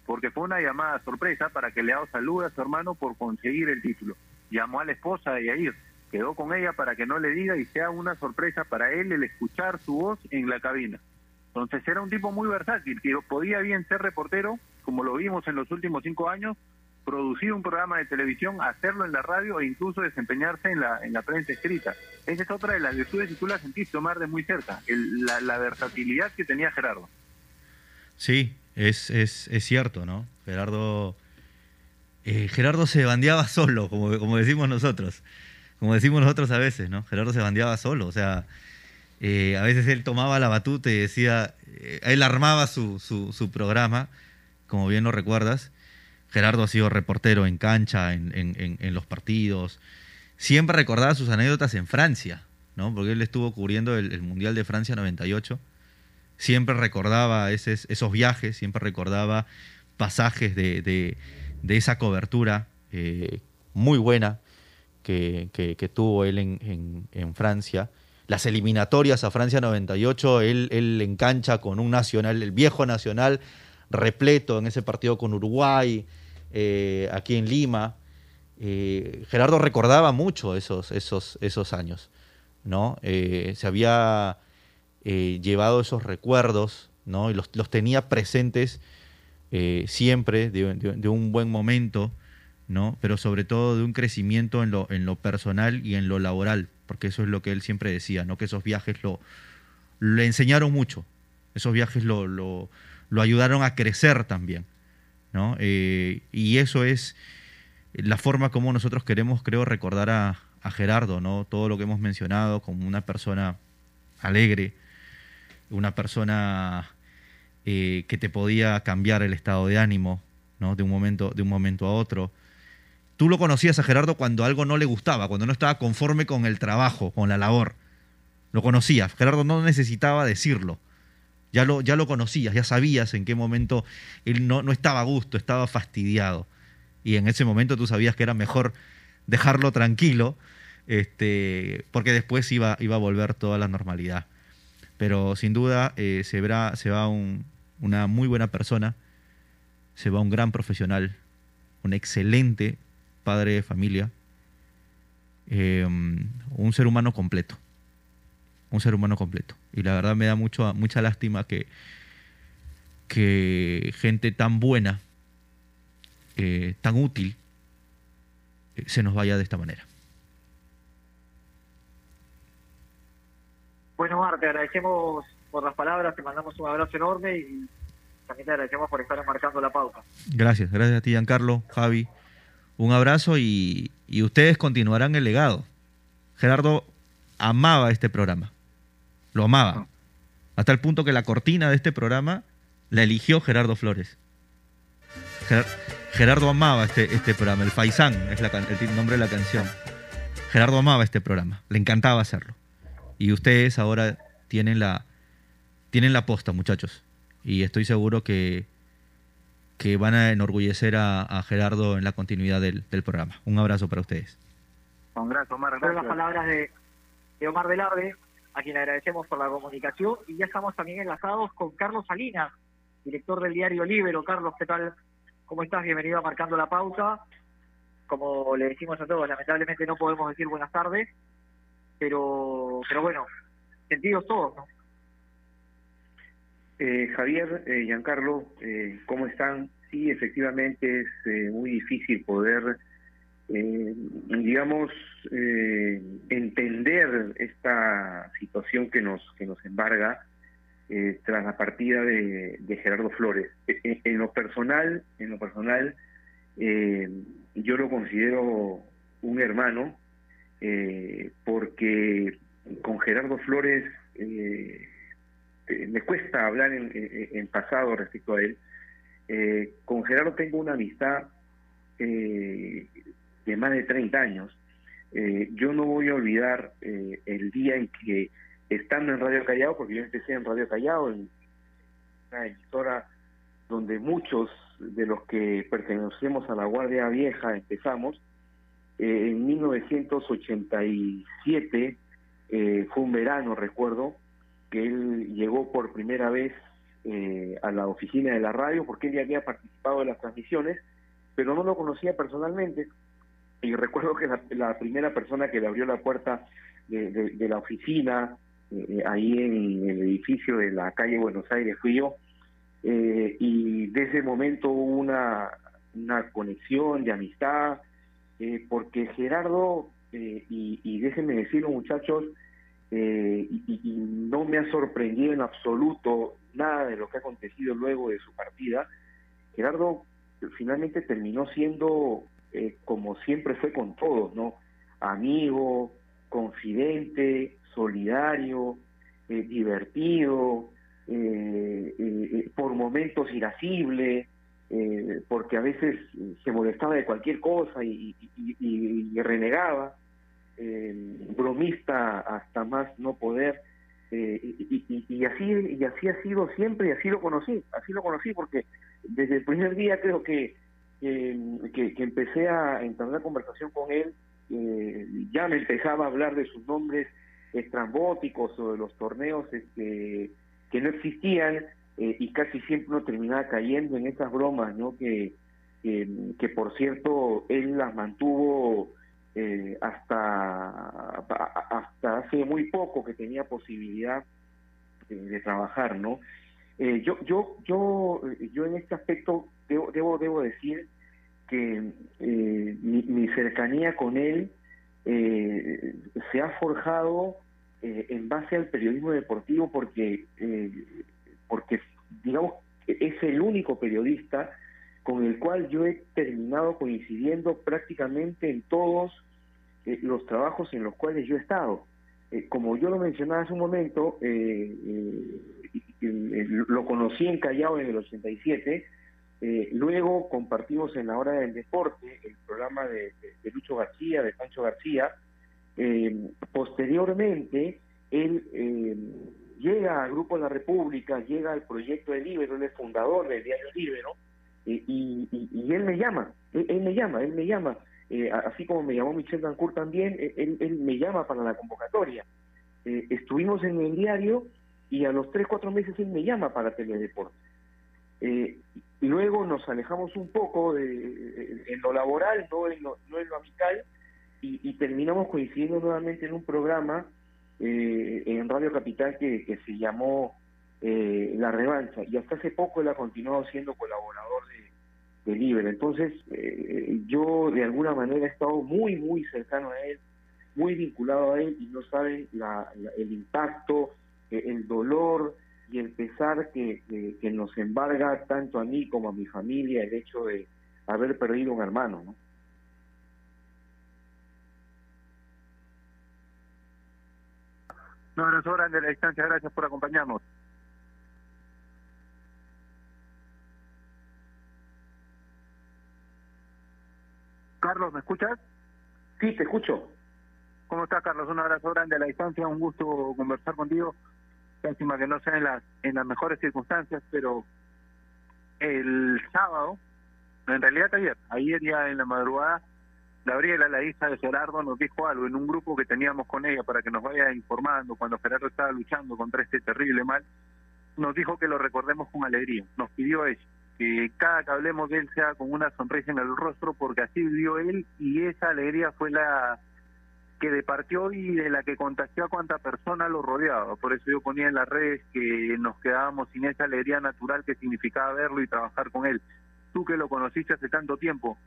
porque fue una llamada sorpresa para que Leao salude a su hermano por conseguir el título. Llamó a la esposa de Yair, quedó con ella para que no le diga y sea una sorpresa para él el escuchar su voz en la cabina. Entonces era un tipo muy versátil, que podía bien ser reportero, como lo vimos en los últimos cinco años, producir un programa de televisión, hacerlo en la radio e incluso desempeñarse en la, en la prensa escrita. Esa es otra de las virtudes y tú la sentiste, Omar, de muy cerca, el- la, la versatilidad que tenía Gerardo.
Sí, es, es, es cierto, ¿no? Gerardo, eh, Gerardo se bandeaba solo, como, como decimos nosotros. Como decimos nosotros a veces, ¿no? Gerardo se bandeaba solo, o sea, eh, a veces él tomaba la batuta y decía, eh, él armaba su, su, su programa, como bien lo recuerdas. Gerardo ha sido reportero en cancha, en, en- en- los partidos. Siempre recordaba sus anécdotas en Francia, ¿no? Porque él estuvo cubriendo el, Mundial de Francia 98 siempre recordaba esos, viajes, siempre recordaba pasajes de, de- de esa cobertura eh, muy buena que, que- tuvo él en, en- en Francia. Las eliminatorias a Francia 98, él, él en cancha con un nacional, el viejo nacional, repleto en ese partido con Uruguay, eh, aquí en Lima. Eh, Gerardo recordaba mucho esos, esos, esos años, ¿no? Eh, se había llevado esos recuerdos, ¿no? Y los, los tenía presentes siempre de un buen momento, ¿no? Pero sobre todo de un crecimiento en lo, en lo personal y en lo laboral, porque eso es lo que él siempre decía, ¿no? Que esos viajes lo, le enseñaron mucho, esos viajes lo, lo, lo ayudaron a crecer también, Eh, y eso es la forma como nosotros queremos, creo, recordar a, a Gerardo, ¿no? Todo lo que hemos mencionado como una persona alegre, una persona eh, que te podía cambiar el estado de ánimo, ¿no? De un momento, de un momento a otro. Tú lo conocías a Gerardo cuando algo no le gustaba, cuando no estaba conforme con el trabajo, con la labor. Lo conocías. Gerardo no necesitaba decirlo. Ya lo, ya lo conocías, ya sabías en qué momento él no, no estaba a gusto, estaba fastidiado. Y en ese momento tú sabías que era mejor dejarlo tranquilo, este, porque después iba, iba a volver toda la normalidad. Pero sin duda eh, se, se va un- una muy buena persona, se va un gran profesional, un excelente padre de familia, eh, un ser humano completo. Un ser humano completo. Y la verdad me da mucho, mucha lástima que, que gente tan buena, eh, tan útil, eh, se nos vaya de esta manera.
Bueno, Mar, te agradecemos por las palabras, te mandamos un abrazo enorme y también te agradecemos por estar marcando la pauta.
Gracias, gracias a ti, Giancarlo, Javi. Un abrazo y, y ustedes continuarán el legado. Gerardo amaba este programa. Lo amaba. Hasta el punto que la cortina de este programa la eligió Gerardo Flores. Ger- Gerardo amaba este, este programa. El Faisán es la el nombre de la canción. Gerardo amaba este programa. Le encantaba hacerlo. Y ustedes ahora tienen la, tienen la posta, muchachos. Y estoy seguro que, que van a enorgullecer a, a Gerardo en la continuidad del, del programa. Un abrazo para ustedes.
Un gracias, Omar.
Son las
Gracias.
palabras de, de Omar Velarde, a quien agradecemos por la comunicación. Y ya estamos también enlazados con Carlos Salinas, director del diario Libero. Carlos, ¿qué tal? ¿Cómo estás? Bienvenido a Marcando la Pauta. Como le decimos a todos, lamentablemente no podemos decir buenas tardes, pero, pero bueno, sentidos todos, ¿no?
Eh, Javier, eh, Giancarlo, eh, ¿cómo están? Sí, efectivamente es eh, muy difícil poder, eh, digamos, eh, entender esta situación que nos que nos embarga eh, tras la partida de, Gerardo Flores. En, en lo personal, en lo personal, eh, yo lo considero un hermano porque con Gerardo Flores me cuesta hablar en, en- pasado respecto a él. Con Gerardo tengo una amistad eh, de más de 30 años. Eh, yo no voy a olvidar eh, el día en que, estando en Radio Callao, porque yo empecé en Radio Callao, en una emisora donde muchos de los que pertenecemos a la Guardia Vieja empezamos, eh, en 1987, eh, fue un verano, recuerdo, que él llegó por primera vez eh, a la oficina de la radio porque él ya había participado en las transmisiones, pero no lo conocía personalmente. Y recuerdo que la, primera persona que le abrió la puerta de, la oficina, eh, ahí en el edificio de la calle Buenos Aires, fui yo. Eh, y de ese momento hubo una, una conexión de amistad, eh, porque Gerardo, eh, y, y déjenme decirlo muchachos, eh, y no me ha sorprendido en absoluto nada de lo que ha acontecido luego de su partida, Gerardo finalmente terminó siendo eh, como siempre fue con todos, ¿no? Amigo, confidente, solidario, eh, divertido, eh, eh, por momentos irascible, porque a veces se molestaba de cualquier cosa y, y- y- y renegaba, bromista hasta más no poder, y así y así ha sido siempre y así lo conocí, así lo conocí porque desde el primer día creo que que, que- que empecé a entablar conversación con él, eh, ya me empezaba a hablar de sus nombres estrambóticos o de los torneos este, que no existían eh, y casi siempre uno terminaba cayendo en esas bromas, ¿no? Que, que, por cierto él las mantuvo eh, hasta hasta hace muy poco que tenía posibilidad de, de trabajar, ¿no? Eh, yo yo yo yo en este aspecto debo debo, debo decir que eh, mi, cercanía con él eh, se ha forjado eh, en base al periodismo deportivo porque eh, porque digamos es el único periodista con el cual yo he terminado coincidiendo prácticamente en todos eh, los trabajos en los cuales yo he estado. Como yo lo mencionaba hace un momento, lo conocí en Callao en el 87, eh, luego compartimos en la hora del deporte el programa de, de- Lucho García, de Pancho García. Eh, posteriormente, él eh, llega al Grupo la República, llega al proyecto de Libero, él es fundador del diario Libero, y, él me llama, él, me llama, él me llama, así como me llamó Michel Dancourt también, él, me llama para la convocatoria. Estuvimos en el diario y a los tres, cuatro meses él me llama para Teledeporte. Eh, luego nos alejamos un poco de, en lo laboral, no en lo, en lo amical, y, y terminamos coincidiendo nuevamente en un programa eh, en Radio Capital que, se llamó eh, La Revancha, y hasta hace poco él ha continuado siendo colaborador de, Libre. Entonces, eh, yo de alguna manera he estado muy, muy cercano a él, muy vinculado a él, y no saben la- el impacto, eh, el dolor y el pesar que, que- que nos embarga tanto a mí como a mi familia el hecho de haber perdido un hermano, ¿no?
Un abrazo grande a la distancia, gracias por acompañarnos. Carlos, ¿me escuchas?
Sí, te escucho.
¿Cómo estás, Carlos? Un abrazo grande a la distancia, un gusto conversar contigo. Lástima que no sea en las, en las mejores circunstancias, pero el sábado, en realidad ayer, ayer ya en la madrugada, Gabriela, la hija de Gerardo, nos dijo algo en un grupo que teníamos con ella para que nos vaya informando cuando Gerardo estaba luchando contra este terrible mal. Nos dijo que lo recordemos con alegría. Nos pidió eso, que cada que hablemos de él sea con una sonrisa en el rostro, porque así vivió él y esa alegría fue la que departió y de la que contagió a cuanta persona lo rodeaba. Por eso yo ponía en las redes que nos quedábamos sin esa alegría natural que significaba verlo y trabajar con él. Tú que lo conociste hace tanto tiempo,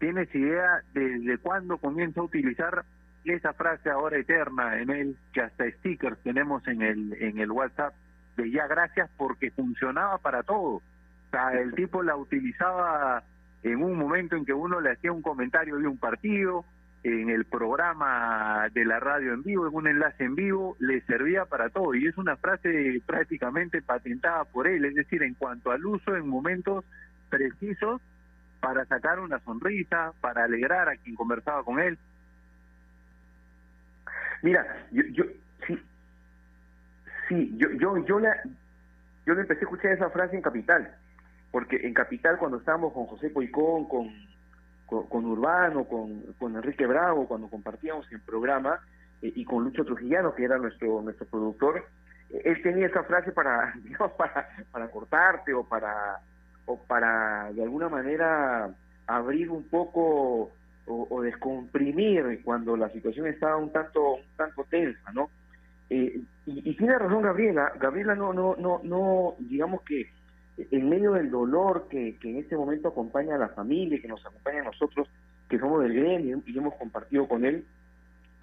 ¿Tienes idea desde cuándo comienza a utilizar esa frase ahora eterna en él, que hasta stickers tenemos en el, en el WhatsApp, de ya gracias porque funcionaba para todo? O sea, el tipo la utilizaba en un momento en que uno le hacía un comentario de un partido, en el programa de la radio en vivo, en un enlace en vivo, le servía para todo. Y es una frase prácticamente patentada por él, es decir, en cuanto al uso en momentos precisos para sacar una sonrisa, para alegrar a quien conversaba con él.
Mira, yo, yo sí, sí, yo, yo, yo la, yo le empecé a escuchar esa frase en Capital, porque en Capital cuando estábamos con José Poicón, con, con, Urbano, con, con Enrique Bravo, cuando compartíamos el programa, eh, y con Lucho Trujillano, que era nuestro, nuestro productor, él tenía esa frase para, digamos, para, para cortarte o para, o para de alguna manera abrir un poco o, o descomprimir cuando la situación estaba un tanto un tanto tensa, ¿no? Eh, y, y tiene razón Gabriela, Gabriela no no no no digamos que en medio del dolor que, que en este momento acompaña a la familia, que nos acompaña a nosotros, que somos del gremio y hemos compartido con él,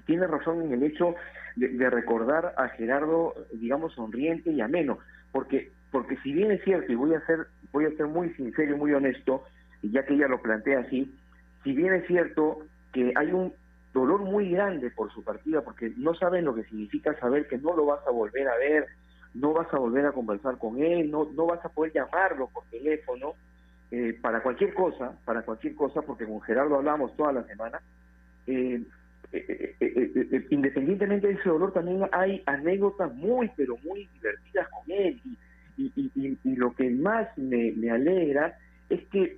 tiene razón en el hecho de, de recordar a Gerardo, digamos, sonriente y ameno, porque porque si bien es cierto y voy a ser voy a ser muy sincero y muy honesto, ya que ella lo plantea así, si bien es cierto que hay un dolor muy grande por su partida, porque no saben lo que significa saber que no lo vas a volver a ver, no vas a volver a conversar con él, no, no vas a poder llamarlo por teléfono, eh, para cualquier cosa, para cualquier cosa, porque con Gerardo hablamos toda la semana, eh, eh, eh, eh, independientemente de ese dolor, también hay anécdotas muy, pero muy divertidas con él. Y, y, lo que más me, me alegra es que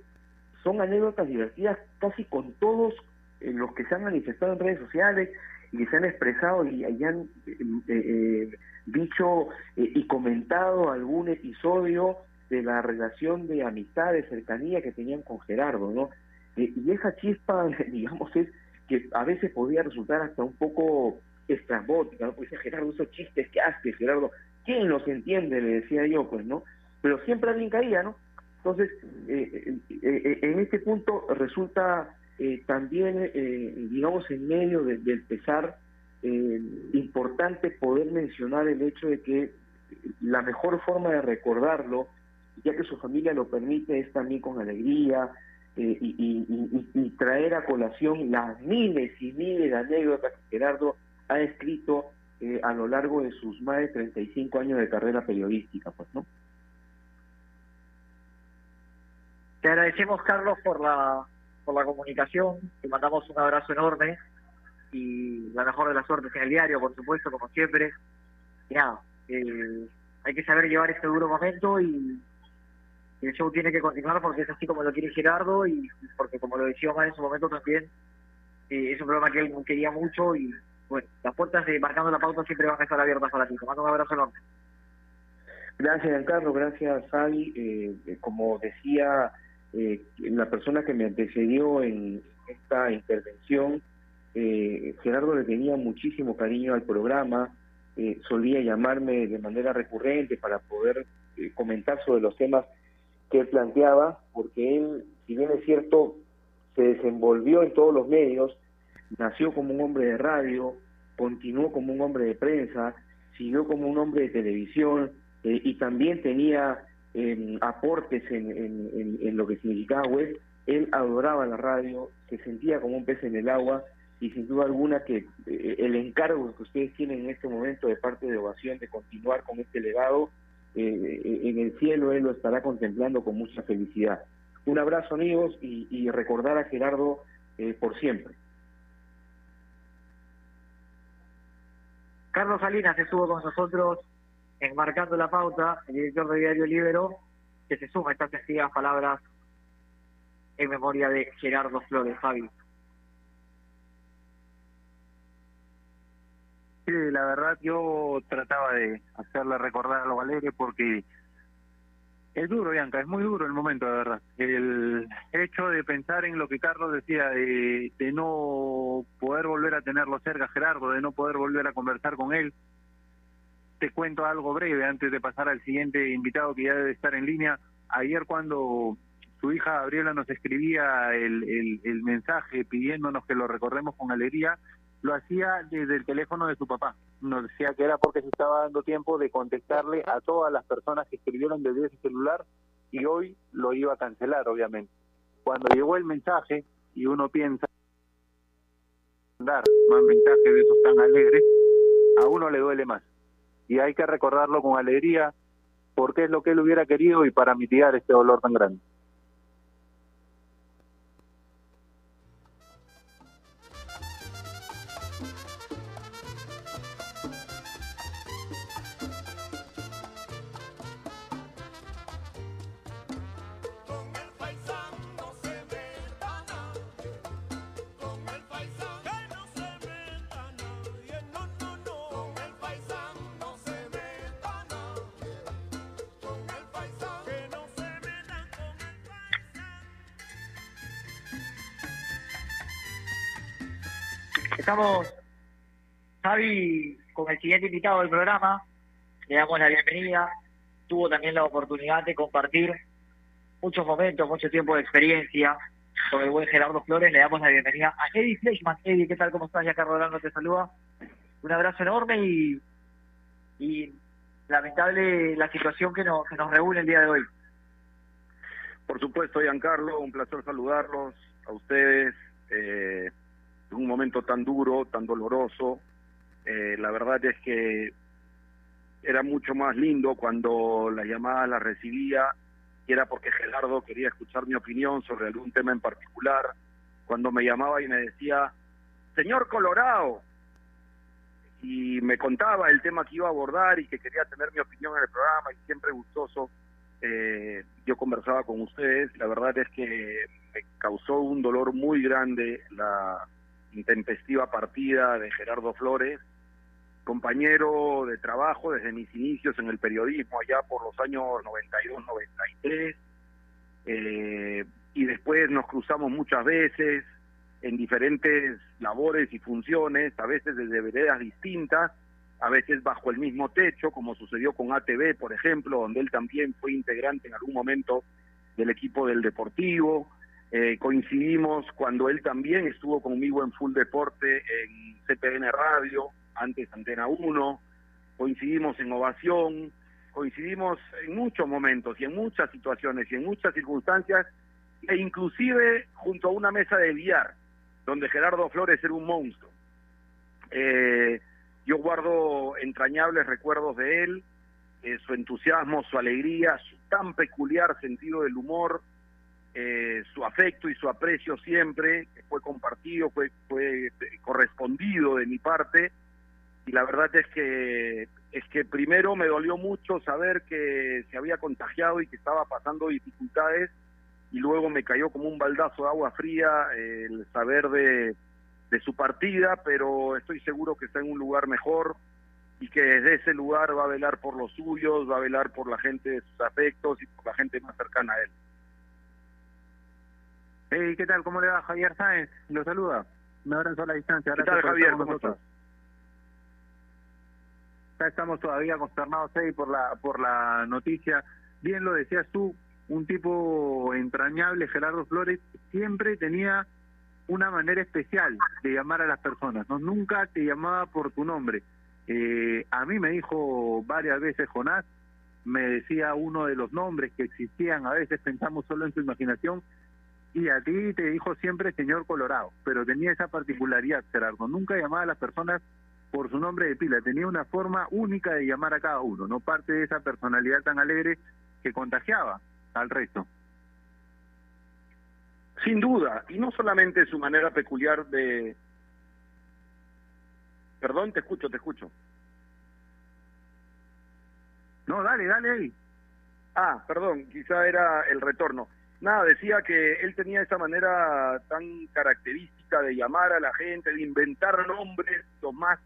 son anécdotas divertidas casi con todos los que se han manifestado en redes sociales y que se han expresado y, y han dicho eh, y comentado algún episodio de la relación de amistad, de cercanía que tenían con Gerardo, ¿no? Eh, y esa chispa, digamos, es que a veces podía resultar hasta un poco estrambótica, ¿no? Decía Gerardo, esos chistes que hace Gerardo, ¿quién los entiende? Le decía yo, pues, ¿no? Pero siempre alguien caía, ¿no? Entonces, eh, en este punto resulta también, digamos, en medio de- del pesar, eh, importante poder mencionar el hecho de que la mejor forma de recordarlo, ya que su familia lo permite, es también con alegría eh, y, y- traer a colación las miles y miles de anécdotas que Gerardo ha escrito eh, a lo largo de sus más de 35 años de carrera periodística, pues, ¿no?
Te agradecemos, Carlos, por la, por la comunicación. Te mandamos un abrazo enorme y la mejor de las suertes en el diario, por supuesto, como siempre. Y nada, eh, hay que saber llevar este duro momento y el show tiene que continuar porque es así como lo quiere Gerardo y porque, como lo decía Omar en su momento también, eh, es un programa que él quería mucho y, bueno, las puertas de Marcando la Pauta siempre van a estar abiertas para ti. Te mando un abrazo enorme.
Gracias, Giancarlo. Gracias. Eh, eh, como decía eh, la persona que me antecedió en esta intervención, eh, Gerardo le tenía muchísimo cariño al programa. eh, solía llamarme de manera recurrente para poder eh, comentar sobre los temas que él planteaba, porque él, si bien es cierto, se desenvolvió en todos los medios, nació como un hombre de radio, continuó como un hombre de prensa, siguió como un hombre de televisión eh, y también tenía eh, aportes en, en- en- en lo que significaba web. Él adoraba la radio, se sentía como un pez en el agua y sin duda alguna que eh, el encargo que ustedes tienen en este momento de parte de Ovación de continuar con este legado, eh, en el cielo él lo estará contemplando con mucha felicidad. Un abrazo amigos y, recordar a Gerardo eh, por siempre.
Carlos Salinas estuvo con nosotros enmarcando la pauta, el director de Diario Libero, que se suma a estas sencillas palabras en memoria de Gerardo Flores, Fabi.
La verdad yo trataba de hacerle recordar a los Valeria porque es duro, Bianca, es muy duro el momento, de verdad. El hecho de pensar en lo que Carlos decía, de, de no poder volver a tenerlo cerca, Gerardo, de no poder volver a conversar con él. Te cuento algo breve antes de pasar al siguiente invitado que ya debe estar en línea. Ayer cuando su hija Gabriela nos escribía el, el, el mensaje pidiéndonos que lo recordemos con alegría, lo hacía desde el teléfono de su papá. Nos decía que era porque se estaba dando tiempo de contestarle a todas las personas que escribieron desde ese celular y hoy lo iba a cancelar, obviamente. Cuando llegó el mensaje y uno piensa mandar más mensajes de esos tan alegres, a uno le duele más. Y hay que recordarlo con alegría porque es lo que él hubiera querido y para mitigar este dolor tan grande.
Estamos, Javi, con el siguiente invitado del programa. Le damos la bienvenida. tuvo también la oportunidad de compartir muchos momentos, mucho tiempo de experiencia con el buen Gerardo Flores. Le damos la bienvenida a Eddie Fleischmann. Eddie, ¿qué tal? ¿Cómo estás? Ya Carlos te saluda. Un abrazo enorme y, lamentable la situación que nos, que nos reúne el día de hoy.
Por supuesto, Giancarlo, un placer saludarlos a ustedes. Eh, un momento tan duro, tan doloroso. Eh, la verdad es que era mucho más lindo cuando las llamadas las recibía y era porque Gerardo quería escuchar mi opinión sobre algún tema en particular. Cuando me llamaba y me decía, señor Colorado, y me contaba el tema que iba a abordar y que quería tener mi opinión en el programa y siempre gustoso, eh, yo conversaba con ustedes. La verdad es que me causó un dolor muy grande la intempestiva partida de Gerardo Flores, compañero de trabajo desde mis inicios en el periodismo allá por los años 92-93, eh, y después nos cruzamos muchas veces en diferentes labores y funciones, a veces desde veredas distintas, a veces bajo el mismo techo, como sucedió con ATV, por ejemplo, donde él también fue integrante en algún momento del equipo del Deportivo. Eh, coincidimos cuando él también estuvo conmigo en Full Deporte en CPN Radio, antes Antena 1, coincidimos en Ovación, coincidimos en muchos momentos y en muchas situaciones y en muchas circunstancias, e inclusive junto a una mesa de billar, donde Gerardo Flores era un monstruo. Eh, yo guardo entrañables recuerdos de él, eh, su entusiasmo, su alegría, su tan peculiar sentido del humor, eh, su afecto y su aprecio siempre, que fue compartido, fue, fue correspondido de mi parte, y la verdad es que es que primero me dolió mucho saber que se había contagiado y que estaba pasando dificultades y luego me cayó como un baldazo de agua fría el saber de, de su partida, pero estoy seguro que está en un lugar mejor y que desde ese lugar va a velar por los suyos, va a velar por la gente de sus afectos y por la gente más cercana a él.
Hey, ¿qué tal? ¿Cómo le va Javier Sáenz? Lo saluda. Me abrazo a la distancia.
¿Qué tal, Javier? ¿Cómo estás?
Ya estamos todavía consternados ahí por la, por la noticia. Bien lo decías tú, un tipo entrañable, Gerardo Flores, siempre tenía una manera especial de llamar a las personas, no nunca te llamaba por tu nombre. Eh, a mí me dijo varias veces Jonás, me decía uno de los nombres que existían, a veces pensamos solo en su imaginación, y a ti te dijo siempre señor Colorado, pero tenía esa particularidad, Gerardo, nunca llamaba a las personas por su nombre de pila, tenía una forma única de llamar a cada uno, no parte de esa personalidad tan alegre que contagiaba al resto.
Sin duda, y no solamente su manera peculiar de... Perdón, te escucho, te escucho.
No, dale, dale ahí.
Ah, perdón, quizá era el retorno. Nada, decía que él tenía esa manera tan característica de llamar a la gente, de inventar nombres, los más,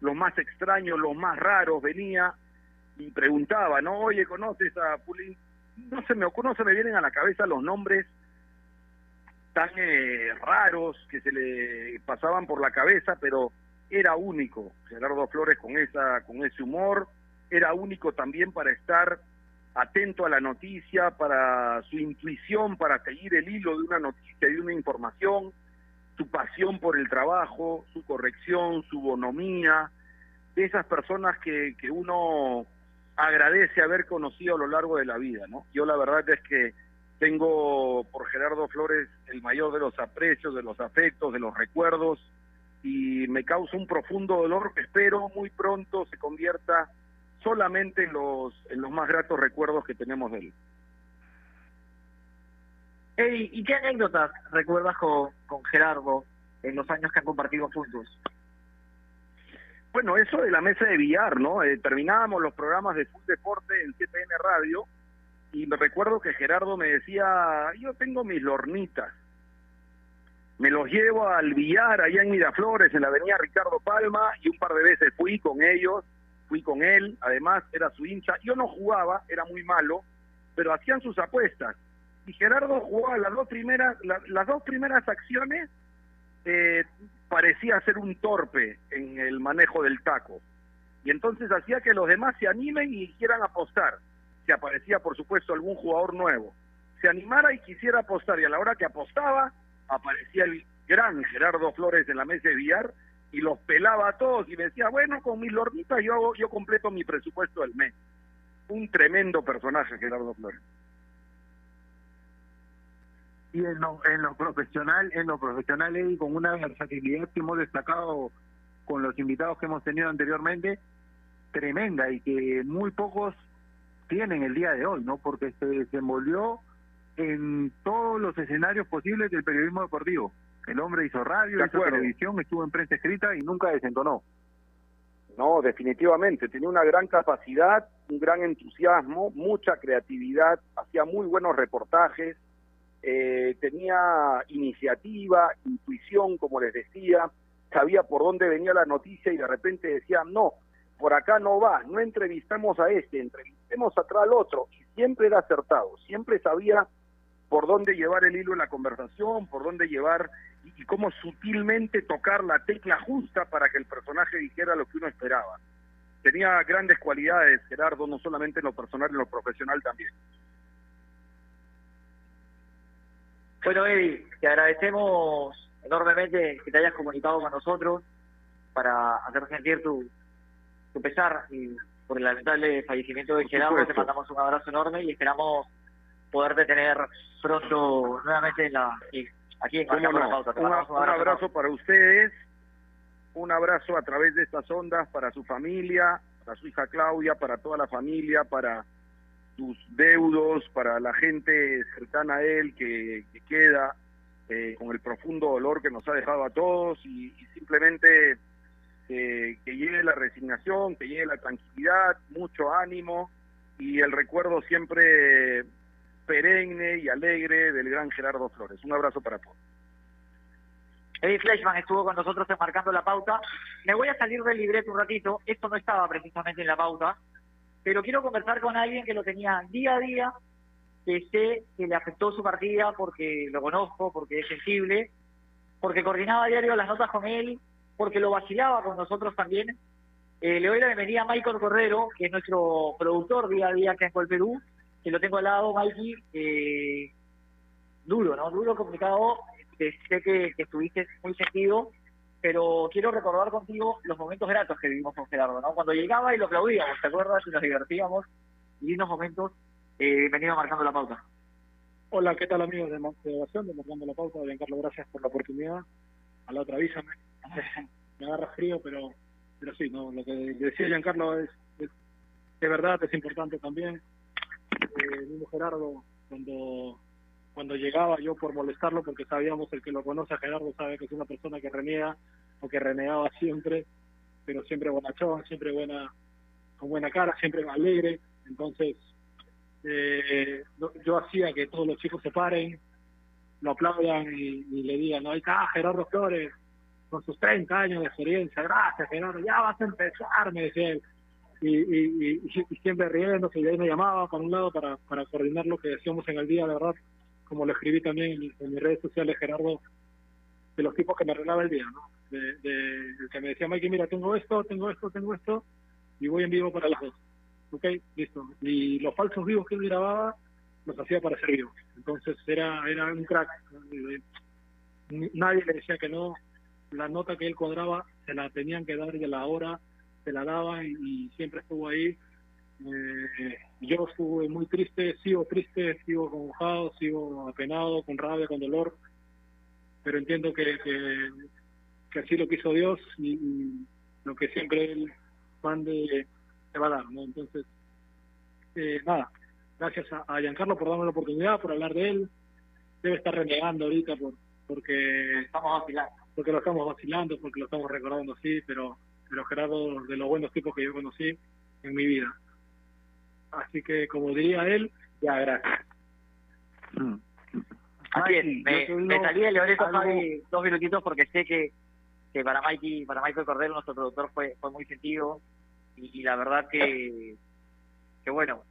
los más extraños, los más raros, venía y preguntaba, ¿no? Oye, ¿conoces a Pulín? No se me, no se me vienen a la cabeza los nombres tan eh, raros que se le pasaban por la cabeza, pero era único Gerardo Flores con esa con ese humor, era único también para estar atento a la noticia, para su intuición, para seguir el hilo de una noticia de una información, su pasión por el trabajo, su corrección, su bonomía, de esas personas que, que uno agradece haber conocido a lo largo de la vida, ¿no? Yo la verdad es que tengo por Gerardo Flores el mayor de los aprecios, de los afectos, de los recuerdos y me causa un profundo dolor que espero muy pronto se convierta solamente en los, en los más gratos recuerdos que tenemos de él.
Hey, ¿y qué anécdotas recuerdas con, con Gerardo en los años que han compartido juntos?
Bueno, eso de la mesa de billar, ¿no? Eh, terminábamos los programas de Full Deporte en CPN Radio y me recuerdo que Gerardo me decía, yo tengo mis lornitas, me los llevo al billar allá en Miraflores, en la avenida Ricardo Palma, y un par de veces fui con ellos, fui con él, además era su hincha, yo no jugaba, era muy malo, pero hacían sus apuestas, y Gerardo jugaba las dos primeras, las dos primeras acciones, eh, parecía ser un torpe en el manejo del taco, y entonces hacía que los demás se animen y quieran apostar que aparecía, por supuesto, algún jugador nuevo, se animara y quisiera apostar, y a la hora que apostaba, aparecía el gran Gerardo Flores en la mesa de billar y los pelaba a todos y decía, bueno, con mis lorditas yo, hago, yo completo mi presupuesto del mes. Un tremendo personaje, Gerardo Flores.
Y en lo, en lo profesional, en lo profesional y con una versatilidad que hemos destacado con los invitados que hemos tenido anteriormente, tremenda y que muy pocos tienen el día de hoy, ¿no? Porque se desenvolvió en todos los escenarios posibles del periodismo deportivo. El hombre hizo radio, hizo televisión, estuvo en prensa escrita y nunca desentonó.
No, definitivamente, tenía una gran capacidad, un gran entusiasmo, mucha creatividad, hacía muy buenos reportajes, eh, tenía iniciativa, intuición, como les decía, sabía por dónde venía la noticia y de repente decía, no, por acá no va, no entrevistamos a este, entrevistemos atrás al otro, y siempre era acertado, siempre sabía por dónde llevar el hilo en la conversación, por dónde llevar y, cómo sutilmente tocar la tecla justa para que el personaje dijera lo que uno esperaba. Tenía grandes cualidades, Gerardo, no solamente en lo personal, en lo profesional también.
Bueno, Eddie, te agradecemos enormemente que te hayas comunicado con nosotros para hacer sentir tu, tu pesar y por el lamentable fallecimiento de Gerardo. Te mandamos un abrazo enorme y esperamos poderte tener pronto nuevamente en la, aquí en
la Pauta. un, abrazo, para ustedes, un abrazo a través de estas ondas para su familia, para su hija Claudia, para toda la familia, para sus deudos, para la gente cercana a él que, queda eh, con el profundo dolor que nos ha dejado a todos y, simplemente eh, que llegue la resignación, que llegue la tranquilidad, mucho ánimo y el recuerdo siempre perenne y alegre del gran Gerardo Flores. Un abrazo para todos.
Eddie Fleischman estuvo con nosotros marcando la pauta. Me voy a salir del libreto un ratito. Esto no estaba precisamente en la pauta, pero quiero conversar con alguien que lo tenía día a día, que sé que le afectó su partida porque lo conozco, porque es sensible, porque coordinaba a diario las notas con él, porque lo vacilaba con nosotros también. Eh, le doy la bienvenida a Michael Correro, que es nuestro productor día a día acá en Col Perú, que lo tengo al lado, Mikey, eh, duro, ¿no? Duro, complicado. sé que, estuviste muy sentido, pero quiero recordar contigo los momentos gratos que vivimos con Gerardo, ¿no? Cuando llegaba y lo aplaudíamos, ¿te acuerdas? Y nos divertíamos. Y unos momentos, eh, venido marcando la pauta.
Hola, ¿qué tal amigos de Motivación, de Marcando la Pauta? Carlos, gracias por la oportunidad. A la otra avísame. Me agarra frío, pero pero sí, no lo que decía Giancarlo es, es, es verdad, es importante también el mismo Gerardo, cuando, cuando llegaba yo por molestarlo, porque sabíamos, el que lo conoce a Gerardo sabe que es una persona que reniega o que renegaba siempre, pero siempre bonachón, siempre buena, con buena cara, siempre alegre. Entonces, eh, yo hacía que todos los chicos se paren, lo aplaudan y, le digan, ahí está Gerardo Flores, con sus 30 años de experiencia, gracias Gerardo, ya vas a empezar, me decía él y, y, siempre riéndose y ahí me llamaba para un lado para, para coordinar lo que decíamos en el día, de verdad, como lo escribí también en, mis redes sociales, Gerardo, de los tipos que me arreglaba el día, ¿no? De, de, que me decía, Mikey, mira, tengo esto, tengo esto, tengo esto, y voy en vivo para las dos. ¿Ok? Listo. Y los falsos vivos que él grababa los hacía para ser vivos. Entonces era, era un crack. Nadie le decía que no. La nota que él cuadraba se la tenían que dar de la hora la daba y, siempre estuvo ahí. Eh, yo estuve muy triste, sigo triste, sigo conmojado, sigo apenado, con rabia, con dolor, pero entiendo que, que, así lo quiso Dios y, lo que siempre Él mande se va a dar, ¿no? Entonces, eh, nada, gracias a, Giancarlo por darme la oportunidad, por hablar de él. Debe estar renegando ahorita por, porque
estamos vacilando.
Porque lo estamos vacilando, porque lo estamos recordando así, pero pero Gerardo de los buenos tipos que yo conocí en mi vida. Así que, como diría él, ya, gracias.
Así es, me, salí de Loreto Javi dos minutitos porque sé que, que para Mikey, para Michael Cordero, nuestro productor, fue, fue muy sentido y, la verdad que, que bueno,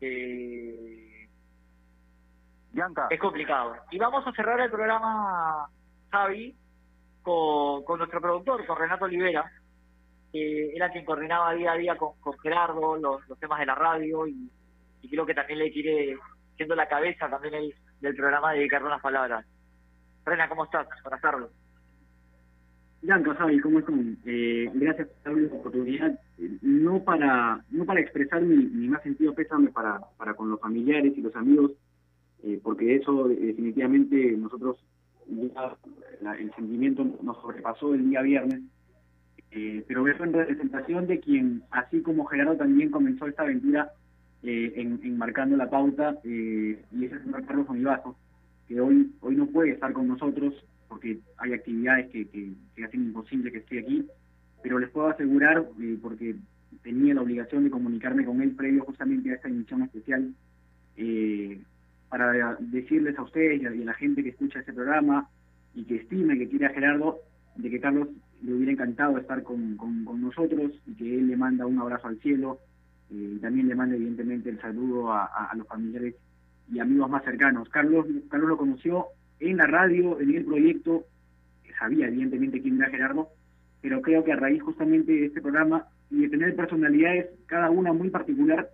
que es complicado. Y vamos a cerrar el programa, Javi, con, con nuestro productor, con Renato Olivera, era quien coordinaba día a día con, Gerardo los, temas de la radio y, y creo que también le quiere, siendo la cabeza también el, del programa, dedicarle unas palabras. Rena, ¿cómo estás? Buenas tardes.
Blanca, Javi, ¿cómo están? Eh, gracias por darme la oportunidad, eh, no para no para expresar mi, más sentido pésame para, para con los familiares y los amigos, eh, porque eso definitivamente nosotros la- el sentimiento nos sobrepasó el día viernes, eh, pero verlo en representación de quien, así como Gerardo también comenzó esta aventura eh, en, marcando la pauta, eh, y ese es el señor Carlos Onivazo, que hoy hoy no puede estar con nosotros porque hay actividades que, que, hacen imposible que esté aquí, pero les puedo asegurar, porque tenía la obligación de comunicarme con él previo justamente a esta emisión especial, para decirles a ustedes y a, la gente que escucha este programa y que estima que quiere a Gerardo, de que Carlos le hubiera encantado estar con, con, con nosotros y que él le manda un abrazo al cielo, eh, y también le manda evidentemente el saludo a, a- a los familiares y amigos más cercanos. Carlos, Carlos lo conoció en la radio, en el proyecto, sabía evidentemente quién era Gerardo, pero creo que a raíz justamente de este programa y de tener personalidades, cada una muy particular,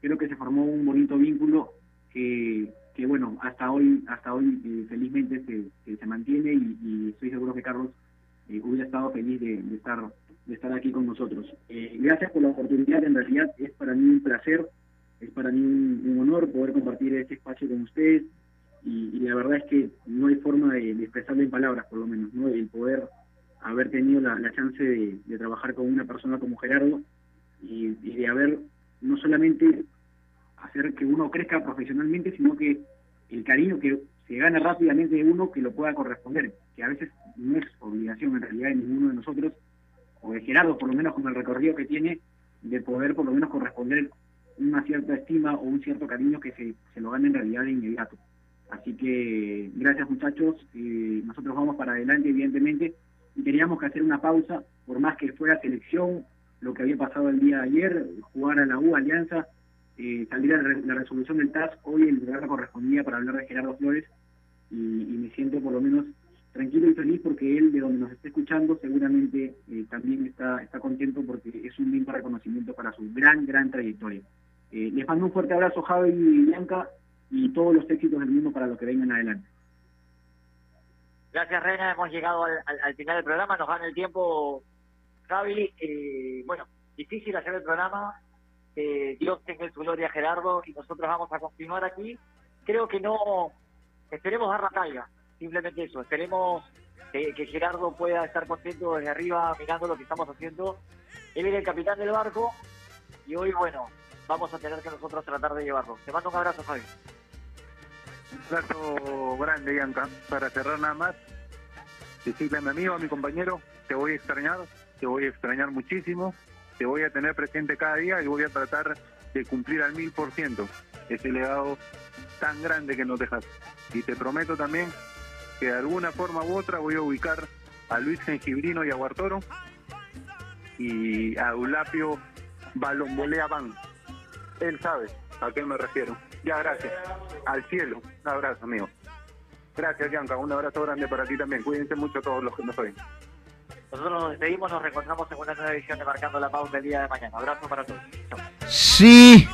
creo que se formó un bonito vínculo que, que bueno, hasta hoy, hasta hoy eh, felizmente se, se, mantiene y, y estoy seguro que Carlos eh, hubiera estado feliz de, de estar de estar aquí con nosotros. Eh, gracias por la oportunidad, en realidad es para mí un placer, es para mí un, un honor poder compartir este espacio con ustedes y, y la verdad es que no hay forma de, de expresarlo en palabras, por lo menos, ¿no? El poder haber tenido la, la chance de, de trabajar con una persona como Gerardo y, y de haber no solamente hacer que uno crezca profesionalmente, sino que el cariño que se gana rápidamente uno que lo pueda corresponder, que a veces no es obligación en realidad de ninguno de nosotros, o de Gerardo por lo menos con el recorrido que tiene, de poder por lo menos corresponder una cierta estima o un cierto cariño que se, se lo gane en realidad de inmediato. Así que gracias muchachos, eh, nosotros vamos para adelante evidentemente y teníamos que hacer una pausa, por más que fuera selección, lo que había pasado el día de ayer, jugar a la U Alianza, eh, saliera la, re- la resolución del TAS, hoy el programa correspondía para hablar de Gerardo Flores y, y me siento por lo menos tranquilo y feliz porque él de donde nos esté escuchando seguramente eh, también está, está contento porque es un lindo reconocimiento para su gran, gran trayectoria. Eh, les mando un fuerte abrazo Javi y Bianca y todos los éxitos del mundo para los que vengan adelante.
Gracias, Rena. Hemos llegado al, al- al final del programa. Nos gana el tiempo, Javi. Eh, bueno, difícil hacer el programa. Eh, Dios tenga en su gloria, Gerardo, y nosotros vamos a continuar aquí. Creo que no. Esperemos dar la talla. Simplemente eso. Esperemos que, Gerardo pueda estar contento desde arriba mirando lo que estamos haciendo. Él era el capitán del barco y hoy, bueno, vamos a tener que nosotros tratar de llevarlo. Te mando un abrazo, Javi.
Un abrazo grande, Bianca. Para cerrar nada más, decirle a mi amigo, a mi compañero, te voy a extrañar, te voy a extrañar muchísimo, te voy a tener presente cada día y voy a tratar de cumplir al mil por ciento ese legado tan grande que nos dejas. Y te prometo también que de alguna forma u otra voy a ubicar a Luis Gengibrino y a Guartoro y a Eulapio Balombolea Van. Él sabe a qué me refiero. Ya, gracias. Al cielo. Un abrazo, amigo. Gracias, Bianca. Un abrazo grande para ti también. Cuídense mucho todos los que nos oyen.
Nosotros nos despedimos, nos reencontramos en una nueva edición de Marcando la Pauta el día de mañana. Abrazo para todos.
Sí.